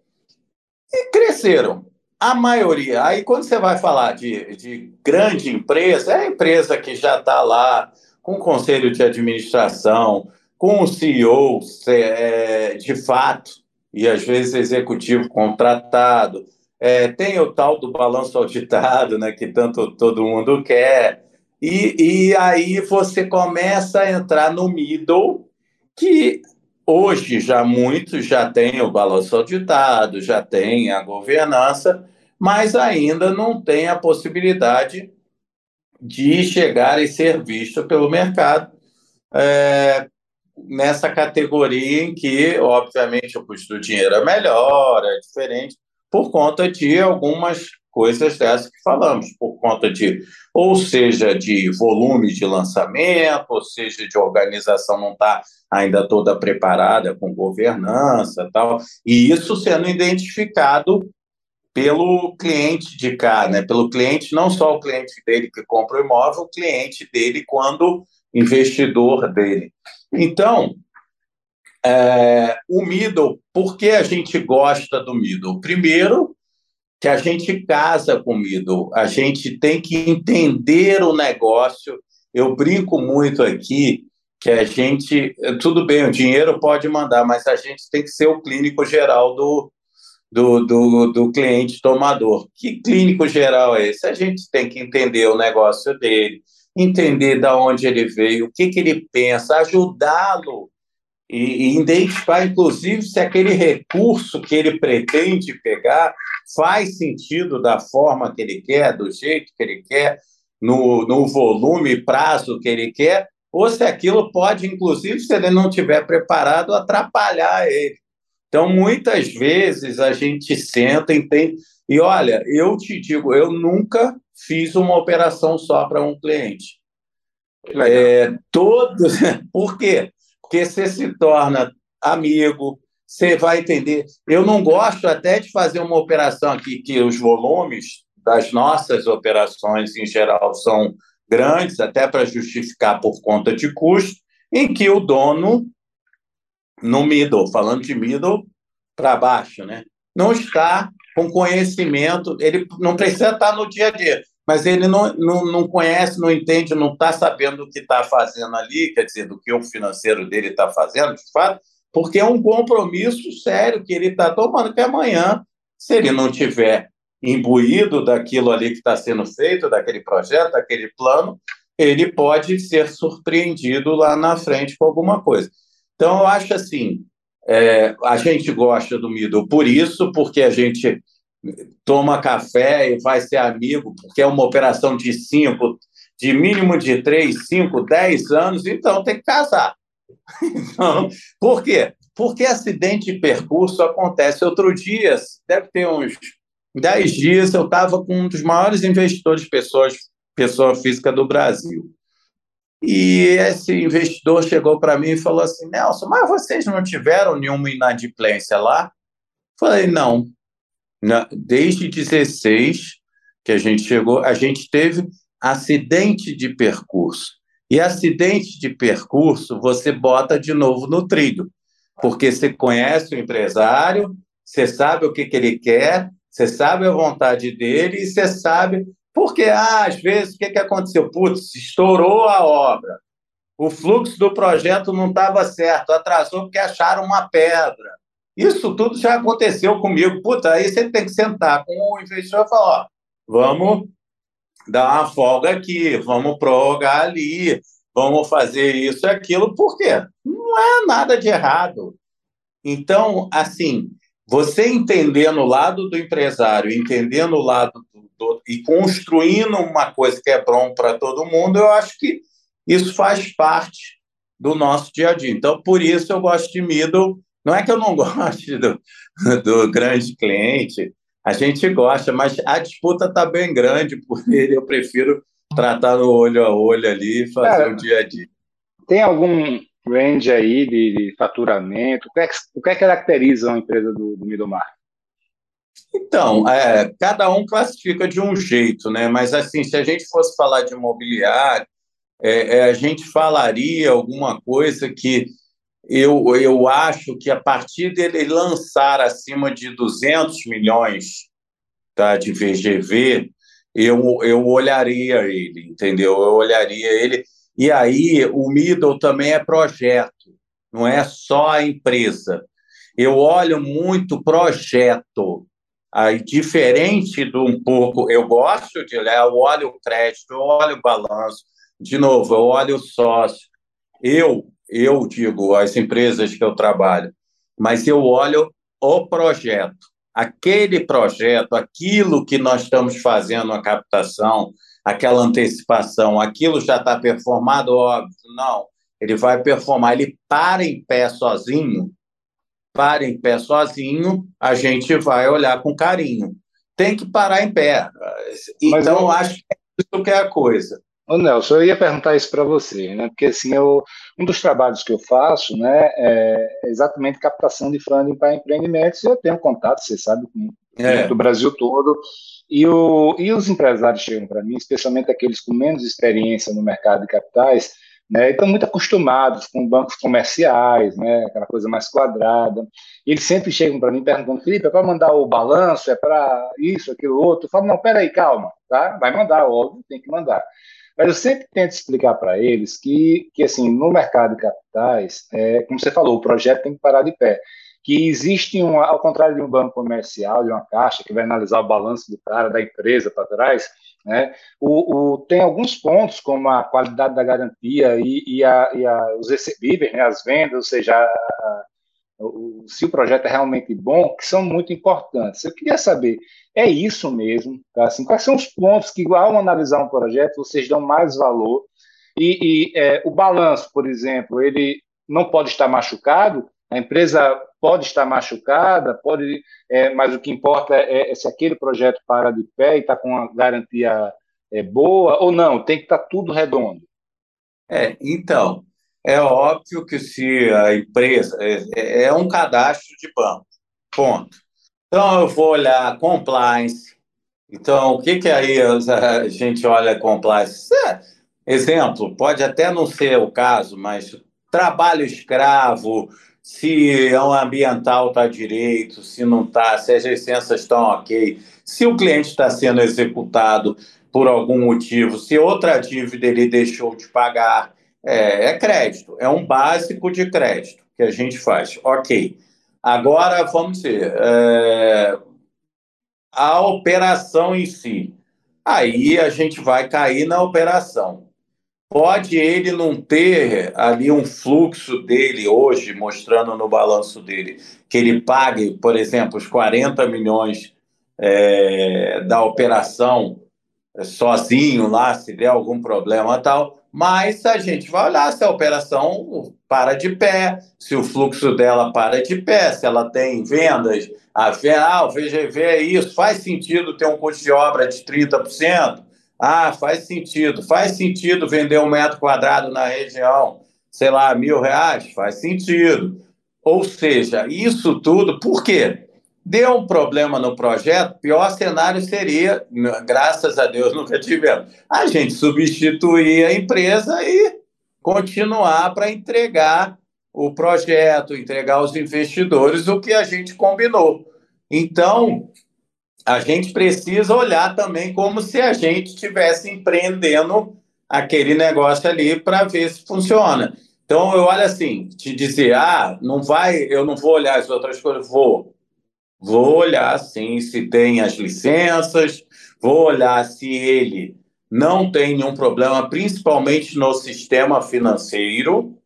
e cresceram. A maioria. Aí, quando você vai falar de, de grande empresa, é a empresa que já está lá com conselho de administração, com o CEO é, de fato, e às vezes executivo contratado. É, tem o tal do balanço auditado, né, que tanto todo mundo quer. E, e aí você começa a entrar no middle, que Hoje já muitos já têm o balanço auditado, já têm a governança, mas ainda não tem a possibilidade de chegar e ser visto pelo mercado é, nessa categoria em que, obviamente, o custo do dinheiro é melhor, é diferente, por conta de algumas coisas dessas que falamos, por conta de, ou seja, de volume de lançamento, ou seja, de organização não estar tá ainda toda preparada com governança tal, e isso sendo identificado pelo cliente de cá, né? pelo cliente, não só o cliente dele que compra o imóvel, o cliente dele quando investidor dele. Então, é, o middle, por que a gente gosta do middle? Primeiro, que a gente casa com o a gente tem que entender o negócio. Eu brinco muito aqui que a gente, tudo bem, o dinheiro pode mandar, mas a gente tem que ser o clínico geral do, do, do, do cliente tomador. Que clínico geral é esse? A gente tem que entender o negócio dele, entender de onde ele veio, o que, que ele pensa, ajudá-lo e, identificar, inclusive, se aquele recurso que ele pretende pegar faz sentido da forma que ele quer, do jeito que ele quer, no, no volume e prazo que ele quer, ou se aquilo pode, inclusive, se ele não tiver preparado, atrapalhar ele. Então, muitas vezes a gente senta e tem. E olha, eu te digo, eu nunca fiz uma operação só para um cliente. É, todos. (laughs) Por quê? Porque você se torna amigo, você vai entender. Eu não gosto até de fazer uma operação aqui que os volumes das nossas operações, em geral, são grandes, até para justificar por conta de custo, em que o dono, no middle, falando de middle para baixo, né, não está com conhecimento, ele não precisa estar no dia a dia, mas ele não, não, não conhece, não entende, não está sabendo o que está fazendo ali, quer dizer, do que o financeiro dele está fazendo, de fato, porque é um compromisso sério que ele está tomando, que amanhã, se ele não tiver imbuído daquilo ali que está sendo feito, daquele projeto, daquele plano, ele pode ser surpreendido lá na frente com alguma coisa. Então, eu acho assim, é, a gente gosta do Middle por isso, porque a gente toma café e vai ser amigo, porque é uma operação de cinco, de mínimo de três, cinco, dez anos, então tem que casar. (laughs) Então, por quê? Porque acidente de percurso acontece. Outro dia, deve ter uns dez dias, eu estava com um dos maiores investidores, pessoas, pessoa física do Brasil. E esse investidor chegou para mim e falou assim: Nelson, mas vocês não tiveram nenhuma inadimplência lá? Falei: não. Desde 16 que a gente chegou, a gente teve acidente de percurso. E acidente de percurso você bota de novo no trilho, porque você conhece o empresário, você sabe o que, que ele quer, você sabe a vontade dele e você sabe porque, ah, às vezes, o que, que aconteceu? Putz, estourou a obra. O fluxo do projeto não estava certo, atrasou porque acharam uma pedra. Isso tudo já aconteceu comigo. Puta, aí você tem que sentar com o investidor e falar: ó, vamos dar uma folga aqui, vamos prorrogar ali, vamos fazer isso e aquilo, por quê? Não é nada de errado. Então, assim, você entendendo o lado do empresário, entendendo o lado do, do, e construindo uma coisa que é bom para todo mundo, eu acho que isso faz parte do nosso dia a dia. Então, por isso eu gosto de middle. Não é que eu não (laughs) goste do, do grande cliente, a gente gosta, mas a disputa está bem grande por ele. Eu prefiro tratar no olho a olho ali e fazer Cara, o dia a dia. Tem algum range aí de, de faturamento? O que, é, o que, é que caracteriza uma empresa do, do middle market? Então, é, cada um classifica de um jeito, né? Mas assim, se a gente fosse falar de imobiliário, é, é, a gente falaria alguma coisa que eu, eu acho que a partir dele lançar acima de 200 milhões tá, de VGV, eu, eu olharia ele, entendeu? Eu olharia ele e aí o middle também é projeto, não é só a empresa. Eu olho muito projeto. Aí, diferente de um pouco, eu gosto de olhar, eu olho o crédito, eu olho o balanço. De novo, eu olho o sócio. Eu, eu digo, as empresas que eu trabalho, mas eu olho o projeto. Aquele projeto, aquilo que nós estamos fazendo a captação, aquela antecipação, aquilo já está performado, óbvio, não. Ele vai performar, ele para em pé sozinho, para em pé sozinho, a gente vai olhar com carinho. Tem que parar em pé. Então, eu... acho que é isso que é a coisa. Ô Nelson, eu ia perguntar isso para você, né? Porque assim, eu, um dos trabalhos que eu faço, né, é exatamente captação de funding para empreendimentos. E eu tenho contato, você sabe, com é. do Brasil todo. E, o, e os empresários chegam para mim, especialmente aqueles com menos experiência no mercado de capitais, né, estão muito acostumados com bancos comerciais, né, aquela coisa mais quadrada. E eles sempre chegam para mim perguntando, Felipe, é para mandar o balanço, é para isso, aquilo, outro. Eu falo, não, peraí, calma, tá? Vai mandar, óbvio, tem que mandar. Mas eu sempre tento explicar para eles que, que, assim, no mercado de capitais, é, como você falou, o projeto tem que parar de pé que existe, um, ao contrário de um banco comercial, de uma caixa, que vai analisar o balanço do cara, da empresa para trás, né? O, o, tem alguns pontos, como a qualidade da garantia e, e, a, e a, os recebíveis, né? as vendas, ou seja, a, se o projeto é realmente bom, que são muito importantes. Eu queria saber, é isso mesmo? Tá? Assim, quais são os pontos que, ao analisar um projeto, vocês dão mais valor? E, e é, o balanço, por exemplo, ele não pode estar machucado, a empresa pode estar machucada, pode, é, mas o que importa é, é, se aquele projeto para de pé e está com uma garantia é, boa ou não, tem que estar tá tudo redondo. É, então, é óbvio que se a empresa é, é um cadastro de banco, ponto. Então, eu vou olhar compliance. Então, o que, que aí a gente olha compliance? É, exemplo, pode até não ser o caso, mas trabalho escravo, se o ambiental está direito, se não está, se as licenças estão ok, se o cliente está sendo executado por algum motivo, se outra dívida ele deixou de pagar, é, é crédito, é um básico de crédito que a gente faz. Ok. Agora, vamos dizer, é, a operação em si. Aí a gente vai cair na operação. Pode ele não ter ali um fluxo dele hoje, mostrando no balanço dele, que ele pague, por exemplo, os 40 milhões é, da operação sozinho lá, se der algum problema tal, mas a gente vai olhar se a operação para de pé, se o fluxo dela para de pé, se ela tem vendas, a ah, o VGV é isso, faz sentido ter um custo de obra de 30%? Ah, faz sentido. Faz sentido vender um metro quadrado na região, sei lá, mil reais? Faz sentido. Ou seja, isso tudo, por quê? Deu um problema no projeto, pior cenário seria, graças a Deus (laughs) nunca tivemos, a gente substituir a empresa e continuar para entregar o projeto, entregar aos investidores o que a gente combinou. Então, a gente precisa olhar também como se a gente estivesse empreendendo aquele negócio ali para ver se funciona. Então, eu olho assim, te dizer, ah, não vai, eu não vou olhar as outras coisas, vou. Vou olhar, sim, se tem as licenças, vou olhar se ele não tem nenhum problema, principalmente no sistema financeiro.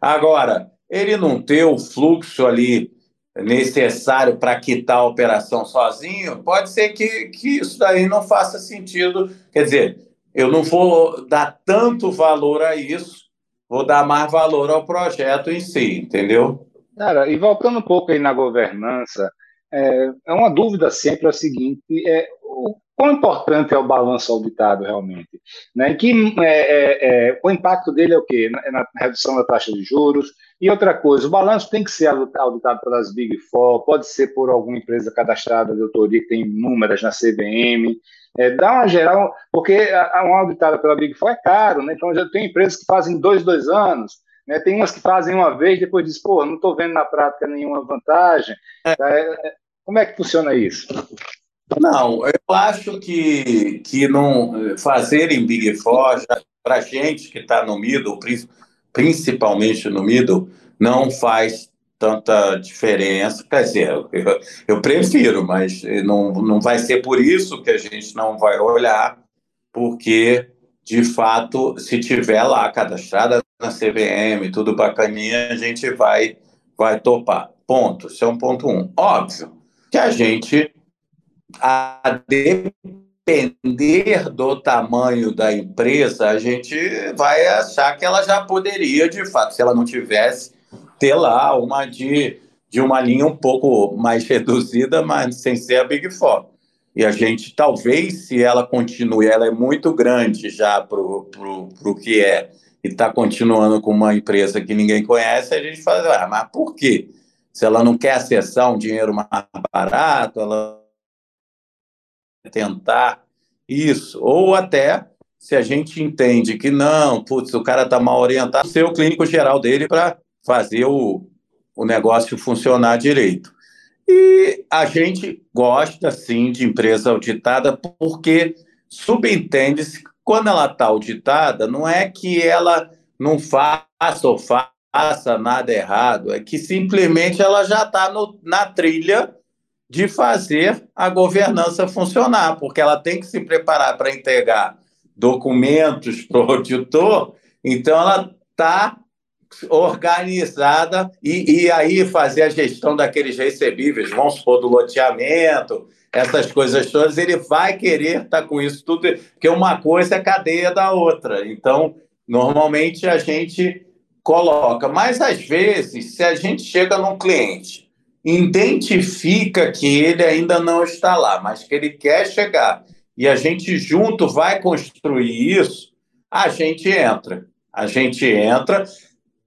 Agora, ele não ter o fluxo ali necessário para quitar a operação sozinho, pode ser que, que isso daí não faça sentido. Quer dizer, eu não vou dar tanto valor a isso, vou dar mais valor ao projeto em si, entendeu? Cara, e voltando um pouco aí na governança, é, é uma dúvida sempre é a seguinte: é, o quão importante é o balanço auditado realmente? Né? Que, é, é, é, o impacto dele é o quê? Na, na, redução da taxa de juros. E outra coisa, o balanço tem que ser auditado pelas Big Four, pode ser por alguma empresa cadastrada de autoria que tem números na CVM. É, dá uma geral, porque a, uma auditada pela Big Four é caro, né? então já tem empresas que fazem dois, dois anos. Né? Tem umas que fazem uma vez, depois diz, pô, não estou vendo na prática nenhuma vantagem. É. como é que funciona isso? Não, eu acho que, que não fazer em Big Four, para gente que está no middle, principalmente no middle, não faz tanta diferença. Quer dizer, eu, eu prefiro, mas não, não vai ser por isso que a gente não vai olhar, porque, de fato, se tiver lá cadastrada na CVM, tudo bacaninha, a gente vai, vai topar. Ponto. Isso é um ponto um. Óbvio que a gente, a depender do tamanho da empresa, a gente vai achar que ela já poderia, de fato, se ela não tivesse, ter lá uma de, de uma linha um pouco mais reduzida, mas sem ser a Big Four. E a gente, talvez, se ela continue, ela é muito grande já para o que é, e está continuando com uma empresa que ninguém conhece, a gente fala, ah, mas por quê? Se ela não quer acessar um dinheiro mais barato, ela tentar isso, ou até se a gente entende que não, putz, o cara está mal orientado, ser o clínico geral dele para fazer o, o negócio funcionar direito. E a gente gosta, sim, de empresa auditada porque subentende-se quando ela está auditada, não é que ela não faça ou faça faça nada errado, é que simplesmente ela já está na trilha de fazer a governança funcionar, porque ela tem que se preparar para entregar documentos (laughs) para o auditor, então ela está organizada e, e aí fazer a gestão daqueles recebíveis, vamos supor, do loteamento, essas coisas todas, ele vai querer estar tá com isso tudo, porque uma coisa é cadeia da outra. Então, normalmente a gente coloca. Mas às vezes, se a gente chega num cliente, identifica que ele ainda não está lá, mas que ele quer chegar, e a gente junto vai construir isso, a gente entra. A gente entra,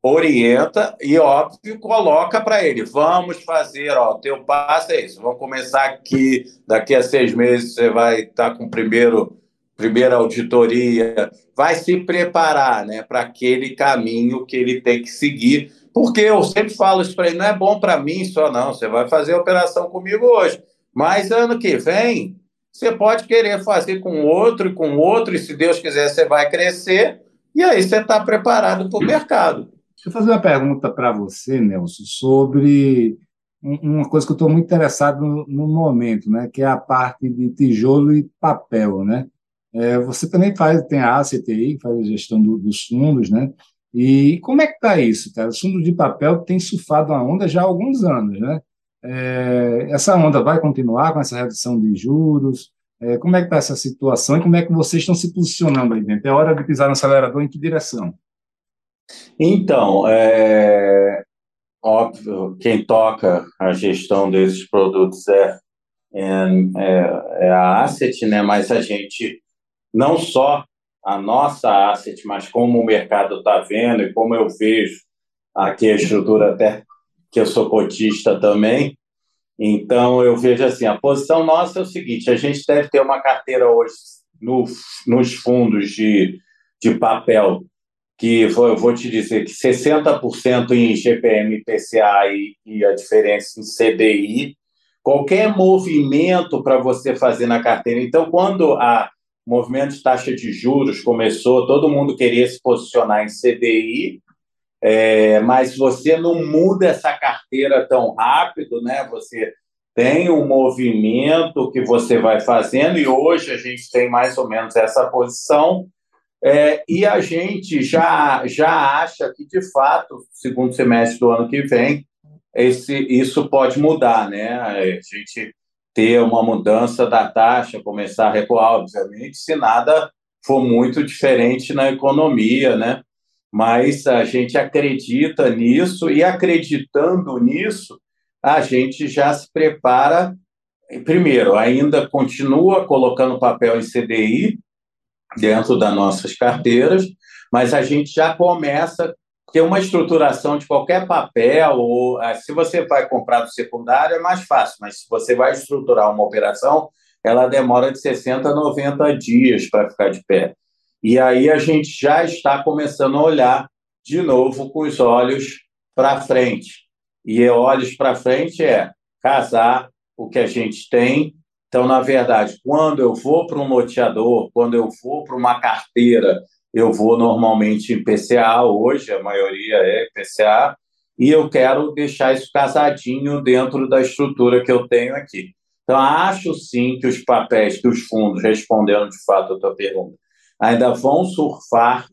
orienta e, óbvio, coloca para ele: vamos fazer, ó, teu passo é isso, vamos começar aqui, daqui a seis meses você vai estar tá com o primeiro primeira auditoria, vai se preparar né, para aquele caminho que ele tem que seguir, porque eu sempre falo isso para ele, não é bom para mim só não, você vai fazer a operação comigo hoje, mas ano que vem você pode querer fazer com outro e com outro, e se Deus quiser você vai crescer, e aí você está preparado para o mercado. Deixa eu fazer uma pergunta para você, Nelson, sobre uma coisa que eu estou muito interessado no, no, momento, né, que é a parte de tijolo e papel, né? É, você também faz, tem a ACTI, que faz a gestão do, dos fundos, né? E como é que está isso, cara? Os fundos de papel têm surfado a onda já há alguns anos, né? É, essa onda vai continuar com essa redução de juros? É, como é que está essa situação e como é que vocês estão se posicionando aí dentro? É hora de pisar no acelerador em que direção? Então, é óbvio, quem toca a gestão desses produtos é, é, é a Asset, né? mas a gente não só a nossa asset, mas como o mercado está vendo e como eu vejo aqui a estrutura, até que eu sou cotista também. Então, eu vejo assim: a posição nossa é o seguinte: a gente deve ter uma carteira hoje no, nos fundos de, de papel, que eu vou te dizer que 60% em GPM, PCA e, e a diferença em CDI. Qualquer movimento para você fazer na carteira. Então, quando a o movimento de taxa de juros começou, todo mundo queria se posicionar em CDI, é, mas você não muda essa carteira tão rápido, né? Você tem um movimento que você vai fazendo, e hoje a gente tem mais ou menos essa posição, é, e a gente já, já acha que, de fato, segundo semestre do ano que vem, esse, isso pode mudar, né? A gente ter uma mudança da taxa, começar a recuar, obviamente, se nada for muito diferente na economia, né? Mas a gente acredita nisso e acreditando nisso, a gente já se prepara. Primeiro, ainda continua colocando papel em CDI dentro das nossas carteiras, mas a gente já começa porque uma estruturação de qualquer papel, ou ah, se você vai comprar do secundário, é mais fácil, mas se você vai estruturar uma operação, ela demora de 60 a 90 dias para ficar de pé. E aí a gente já está começando a olhar de novo com os olhos para frente. E olhos para frente é casar o que a gente tem. Então, na verdade, quando eu vou para um loteador, quando eu vou para uma carteira eu vou normalmente em PCA hoje, a maioria é PCA, e eu quero deixar isso casadinho dentro da estrutura que eu tenho aqui. Então, acho sim que os papéis, que os fundos, respondendo de fato a tua pergunta, ainda vão surfar,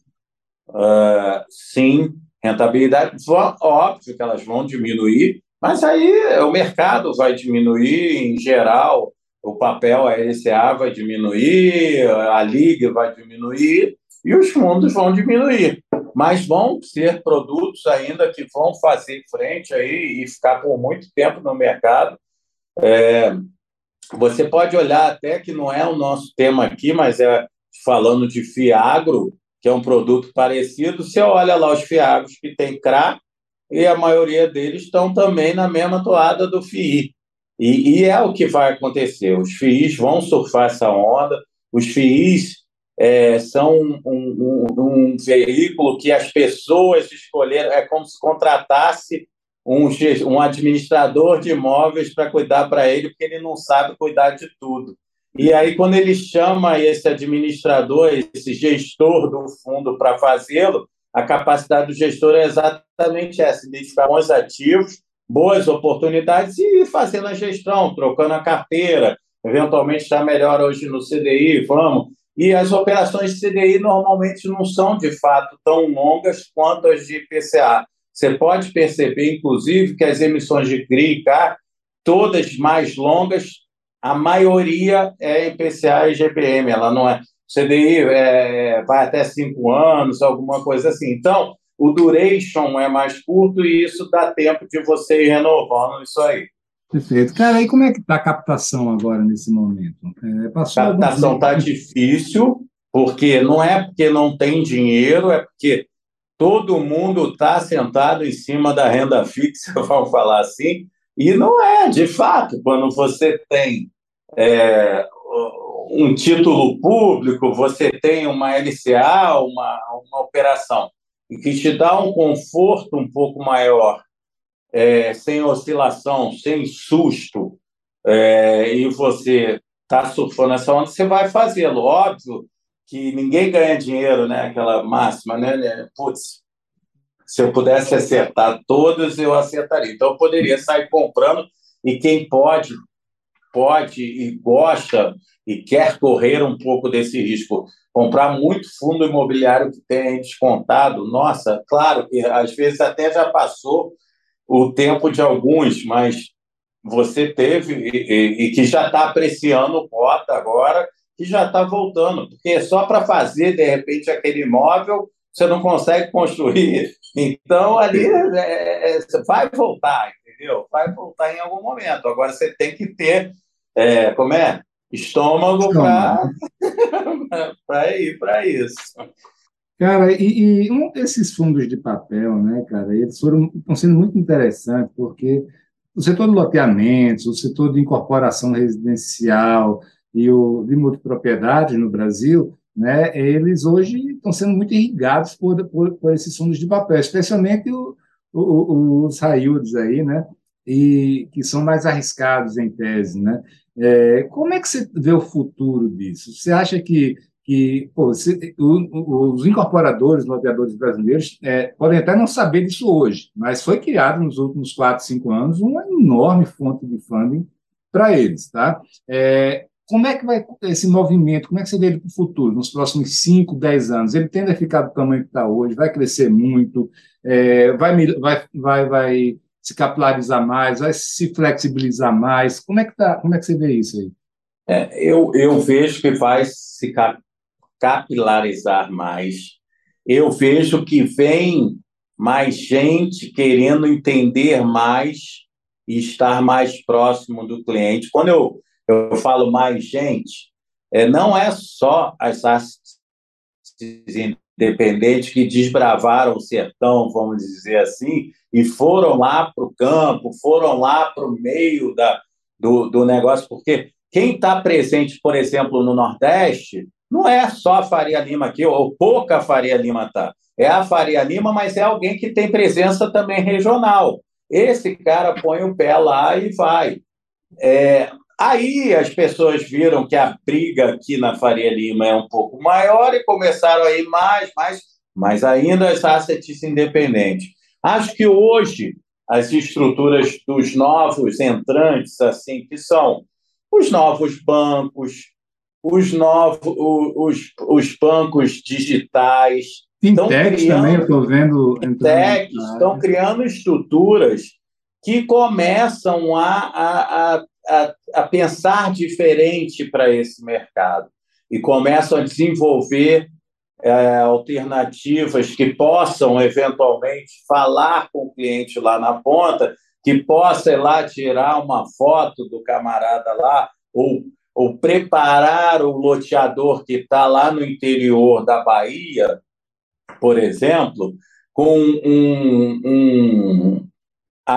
uh, sim, rentabilidade. Óbvio que elas vão diminuir, mas aí o mercado vai diminuir em geral, o papel, a LCA vai diminuir, a LIG vai diminuir, e os fundos vão diminuir. Mas vão ser produtos ainda que vão fazer frente aí e ficar por muito tempo no mercado. É, você pode olhar até que não é o nosso tema aqui, mas é falando de Fiagro, que é um produto parecido. Você olha lá os Fiagros que tem CRA e a maioria deles estão também na mesma toada do FII. E, e, é o que vai acontecer. Os FIIs vão surfar essa onda, os FIIs é, são um, um, um, veículo que as pessoas escolheram, é como se contratasse um, um administrador de imóveis para cuidar para ele, porque ele não sabe cuidar de tudo. E aí, quando ele chama esse administrador, esse gestor do fundo para fazê-lo, a capacidade do gestor é exatamente essa: identificar bons ativos, boas oportunidades e fazendo a gestão, trocando a carteira. Eventualmente está melhor hoje no CDI, vamos e as operações de CDI normalmente não são, de fato, tão longas quanto as de IPCA. Você pode perceber, inclusive, que as emissões de CRI e CAR, todas mais longas, a maioria é IPCA e GPM, ela não é. CDI é, vai até cinco anos, alguma coisa assim. Então, o duration é mais curto e isso dá tempo de você ir renovando isso aí. Perfeito. Cara, e como é que está a captação agora nesse momento? É, a captação está difícil, porque não é porque não tem dinheiro, é porque todo mundo está sentado em cima da renda fixa, (laughs) vamos falar assim, e não é, de fato, quando você tem é, um título público, você tem uma LCA, uma, uma operação, e que te dá um conforto um pouco maior, é, sem oscilação, sem susto, é, e você está surfando essa onda, você vai fazê-lo. Óbvio que ninguém ganha dinheiro, né? Aquela máxima, né? né? Putz, se eu pudesse acertar todos, eu acertaria. Então, eu poderia sair comprando e quem pode, pode e gosta e quer correr um pouco desse risco, comprar muito fundo imobiliário que tem descontado, nossa, claro que às vezes até já passou o tempo de alguns, mas você teve e, e, e que já está apreciando cota agora, que já está voltando, porque só para fazer, de repente, aquele imóvel, você não consegue construir. (laughs) Então, ali é, é, vai voltar, entendeu? Vai voltar em algum momento. Agora, você tem que ter, é, como é? Estômago para (laughs) ir para isso. Cara, e, e um desses fundos de papel, né, cara, eles foram, estão sendo muito interessantes, porque o setor de loteamentos, o setor de incorporação residencial e o de multipropriedade no Brasil, né, eles hoje estão sendo muito irrigados por, por, por esses fundos de papel, especialmente o, o, os yields aí, né, e que são mais arriscados em tese, né. É, como é que você vê o futuro disso? Você acha que que pô, se, o, os incorporadores, brasileiros é, podem até não saber disso hoje, mas foi criado nos últimos quatro, cinco anos uma enorme fonte de funding para eles, tá? É, como é que vai esse movimento, como é que você vê ele para o futuro, nos próximos 5, 10 anos? Ele tende a ficar do tamanho que está hoje, vai crescer muito, é, vai, vai, vai, vai se capilarizar mais, vai se flexibilizar mais. Como é que, tá, como é que você vê isso aí? É, eu, eu vejo que vai se capilarizar mais. Eu vejo que vem mais gente querendo entender mais e estar mais próximo do cliente. Quando eu, eu falo mais gente, é, não é só as independentes que desbravaram o sertão, vamos dizer assim, e foram lá para o campo, foram lá para o meio da, do, do negócio, porque quem está presente, por exemplo, no Nordeste, não é só a Faria Lima aqui, ou pouca Faria Lima tá. É a Faria Lima, mas é alguém que tem presença também regional. Esse cara põe o pé lá e vai. É, aí as pessoas viram que a briga aqui na Faria Lima é um pouco maior e começaram a ir mais, mais, mas ainda as assets independentes. Acho que hoje as estruturas dos novos entrantes, assim, que são os novos bancos, os novos, os, os bancos digitais. Fintechs também, eu estou vendo. Fintechs estão criando estruturas que começam a, a, a, a pensar diferente para esse mercado e começam a desenvolver é, alternativas que possam eventualmente falar com o cliente lá na ponta, que possa ir lá tirar uma foto do camarada lá ou ou preparar o loteador que está lá no interior da Bahia, por exemplo, com um, um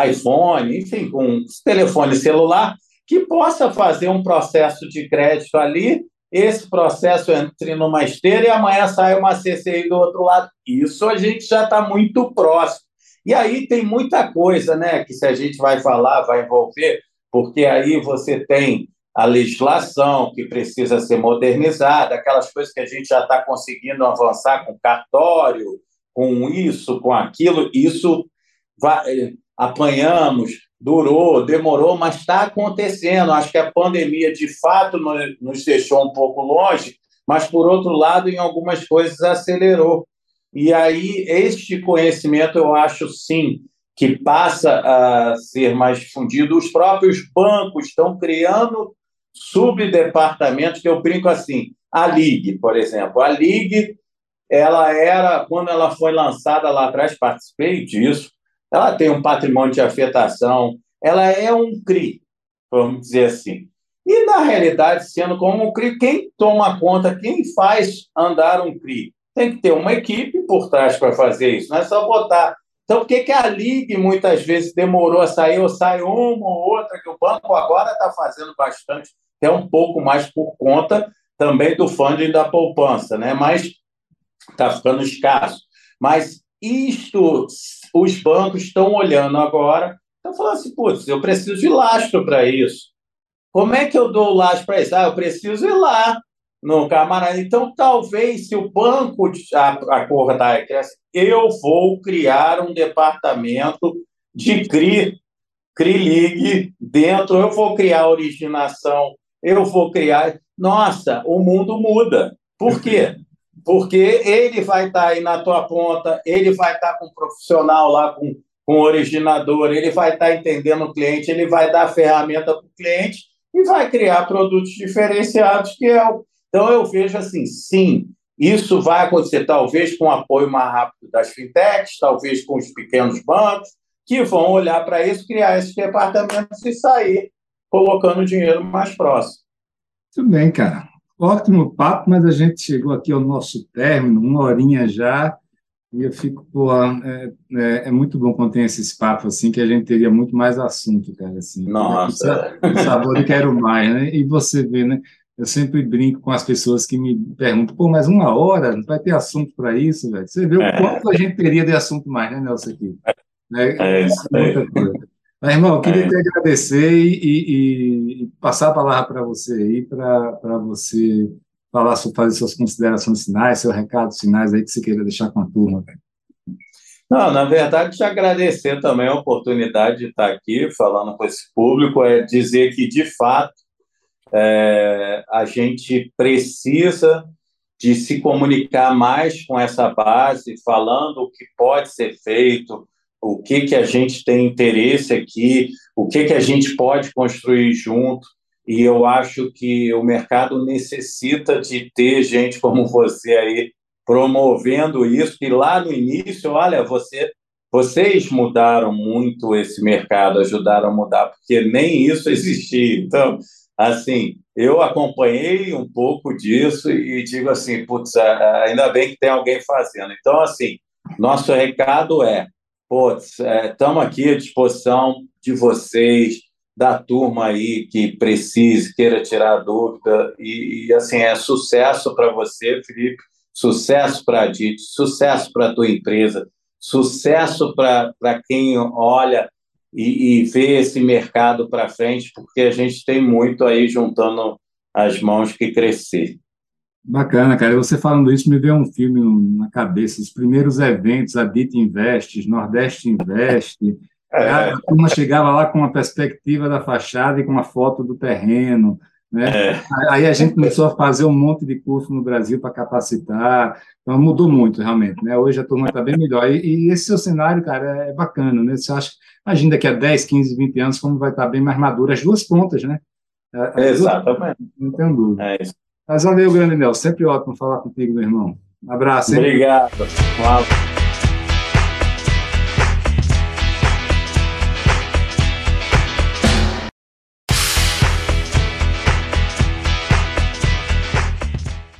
iPhone, enfim, com um telefone celular, que possa fazer um processo de crédito ali, esse processo entre numa esteira e amanhã sai uma CCI do outro lado. Isso a gente já está muito próximo. E aí tem muita coisa, né, que se a gente vai falar, vai envolver, porque aí você tem a legislação que precisa ser modernizada, aquelas coisas que a gente já está conseguindo avançar com cartório, com isso, com aquilo, isso vai, apanhamos, durou, demorou, mas está acontecendo. Acho que a pandemia, de fato, nos deixou um pouco longe, mas, por outro lado, em algumas coisas acelerou. E aí, este conhecimento, eu acho, sim, que passa a ser mais difundido. Os próprios bancos estão criando subdepartamentos que eu brinco assim. A Ligue, por exemplo. A Ligue, ela era, quando ela foi lançada lá atrás, participei disso, ela tem um patrimônio de afetação, ela é um CRI, vamos dizer assim. E, na realidade, sendo como um CRI, quem toma conta, quem faz andar um CRI? tem que ter uma equipe por trás para fazer isso, não é só botar. Então, por que, que a Ligue muitas vezes demorou a sair, ou sai uma ou outra, que o banco agora está fazendo bastante, até um pouco mais por conta também do funding da poupança, né? mas está ficando escasso. Mas isto, os bancos estão olhando agora, estão falando assim, putz, eu preciso de lastro para isso. Como é que eu dou lastro para isso? Ah, eu preciso ir lá no camarada. Então, talvez, se o banco acordar eu vou criar um departamento de CRI, CRI League dentro, eu vou criar originação, eu vou criar. Nossa, o mundo muda. Por quê? Porque ele vai estar aí na tua ponta, ele vai estar com um profissional lá, com, com o originador, ele vai estar entendendo o cliente, ele vai dar ferramenta para o cliente e vai criar produtos diferenciados, que é o então, eu vejo assim, sim, isso vai acontecer talvez com o apoio mais rápido das fintechs, talvez com os pequenos bancos, que vão olhar para isso, criar esses departamentos e sair colocando dinheiro mais próximo. Muito bem, cara. Ótimo papo, mas a gente chegou aqui ao nosso término, uma horinha já, e eu fico, pô, é, é, é muito bom quando tem esses papos assim, que a gente teria muito mais assunto, cara, assim. Nossa! Sabor e quero mais, né? E você vê, né? Eu sempre brinco com as pessoas que me perguntam, pô, mas uma hora não vai ter assunto para isso, velho? Você vê o é. quanto a gente teria de assunto mais, né, Nelson? Aqui. É, é isso aí. Mas, irmão, eu queria é. te agradecer e, e, e, passar a palavra para você aí, para você falar, fazer suas considerações finais, seus recados finais aí que você queira deixar com a turma. Não, na verdade, te agradecer também a oportunidade de estar aqui falando com esse público, é dizer que, de fato, é, a gente precisa de se comunicar mais com essa base, falando o que pode ser feito, o que, que a gente tem interesse aqui, o que, que a gente pode construir junto. E eu acho que o mercado necessita de ter gente como você aí promovendo isso. E lá no início, olha, você, vocês mudaram muito esse mercado, ajudaram a mudar, porque nem isso existia. Então, assim, eu acompanhei um pouco disso e digo assim, putz, ainda bem que tem alguém fazendo. Então, assim, nosso recado é, putz, estamos é, aqui à disposição de vocês, da turma aí que precise, queira tirar dúvida, e, e assim, é sucesso para você, Felipe, sucesso para a DIT, sucesso para a tua empresa, sucesso para quem olha e, e ver esse mercado para frente, porque a gente tem muito aí juntando as mãos que crescer. Bacana, cara. Você falando isso me veio um filme na cabeça. Os primeiros eventos, a DIT Invest, Nordeste Investe. É. A turma chegava lá com uma perspectiva da fachada e com uma foto do terreno. Né? É. Aí a gente começou a fazer um monte de curso no Brasil para capacitar, então mudou muito realmente. Né? Hoje a turma está bem melhor. E, e, esse seu cenário, cara, é bacana. Né? Você acha, imagina daqui a 10, 15, 20 anos como vai estar tá bem mais maduro as duas pontas, né? As Exatamente. Duas, não tenho dúvida. É isso. Mas valeu, grande Nel. Sempre ótimo falar contigo, meu irmão. Um abraço. Hein? Obrigado. Um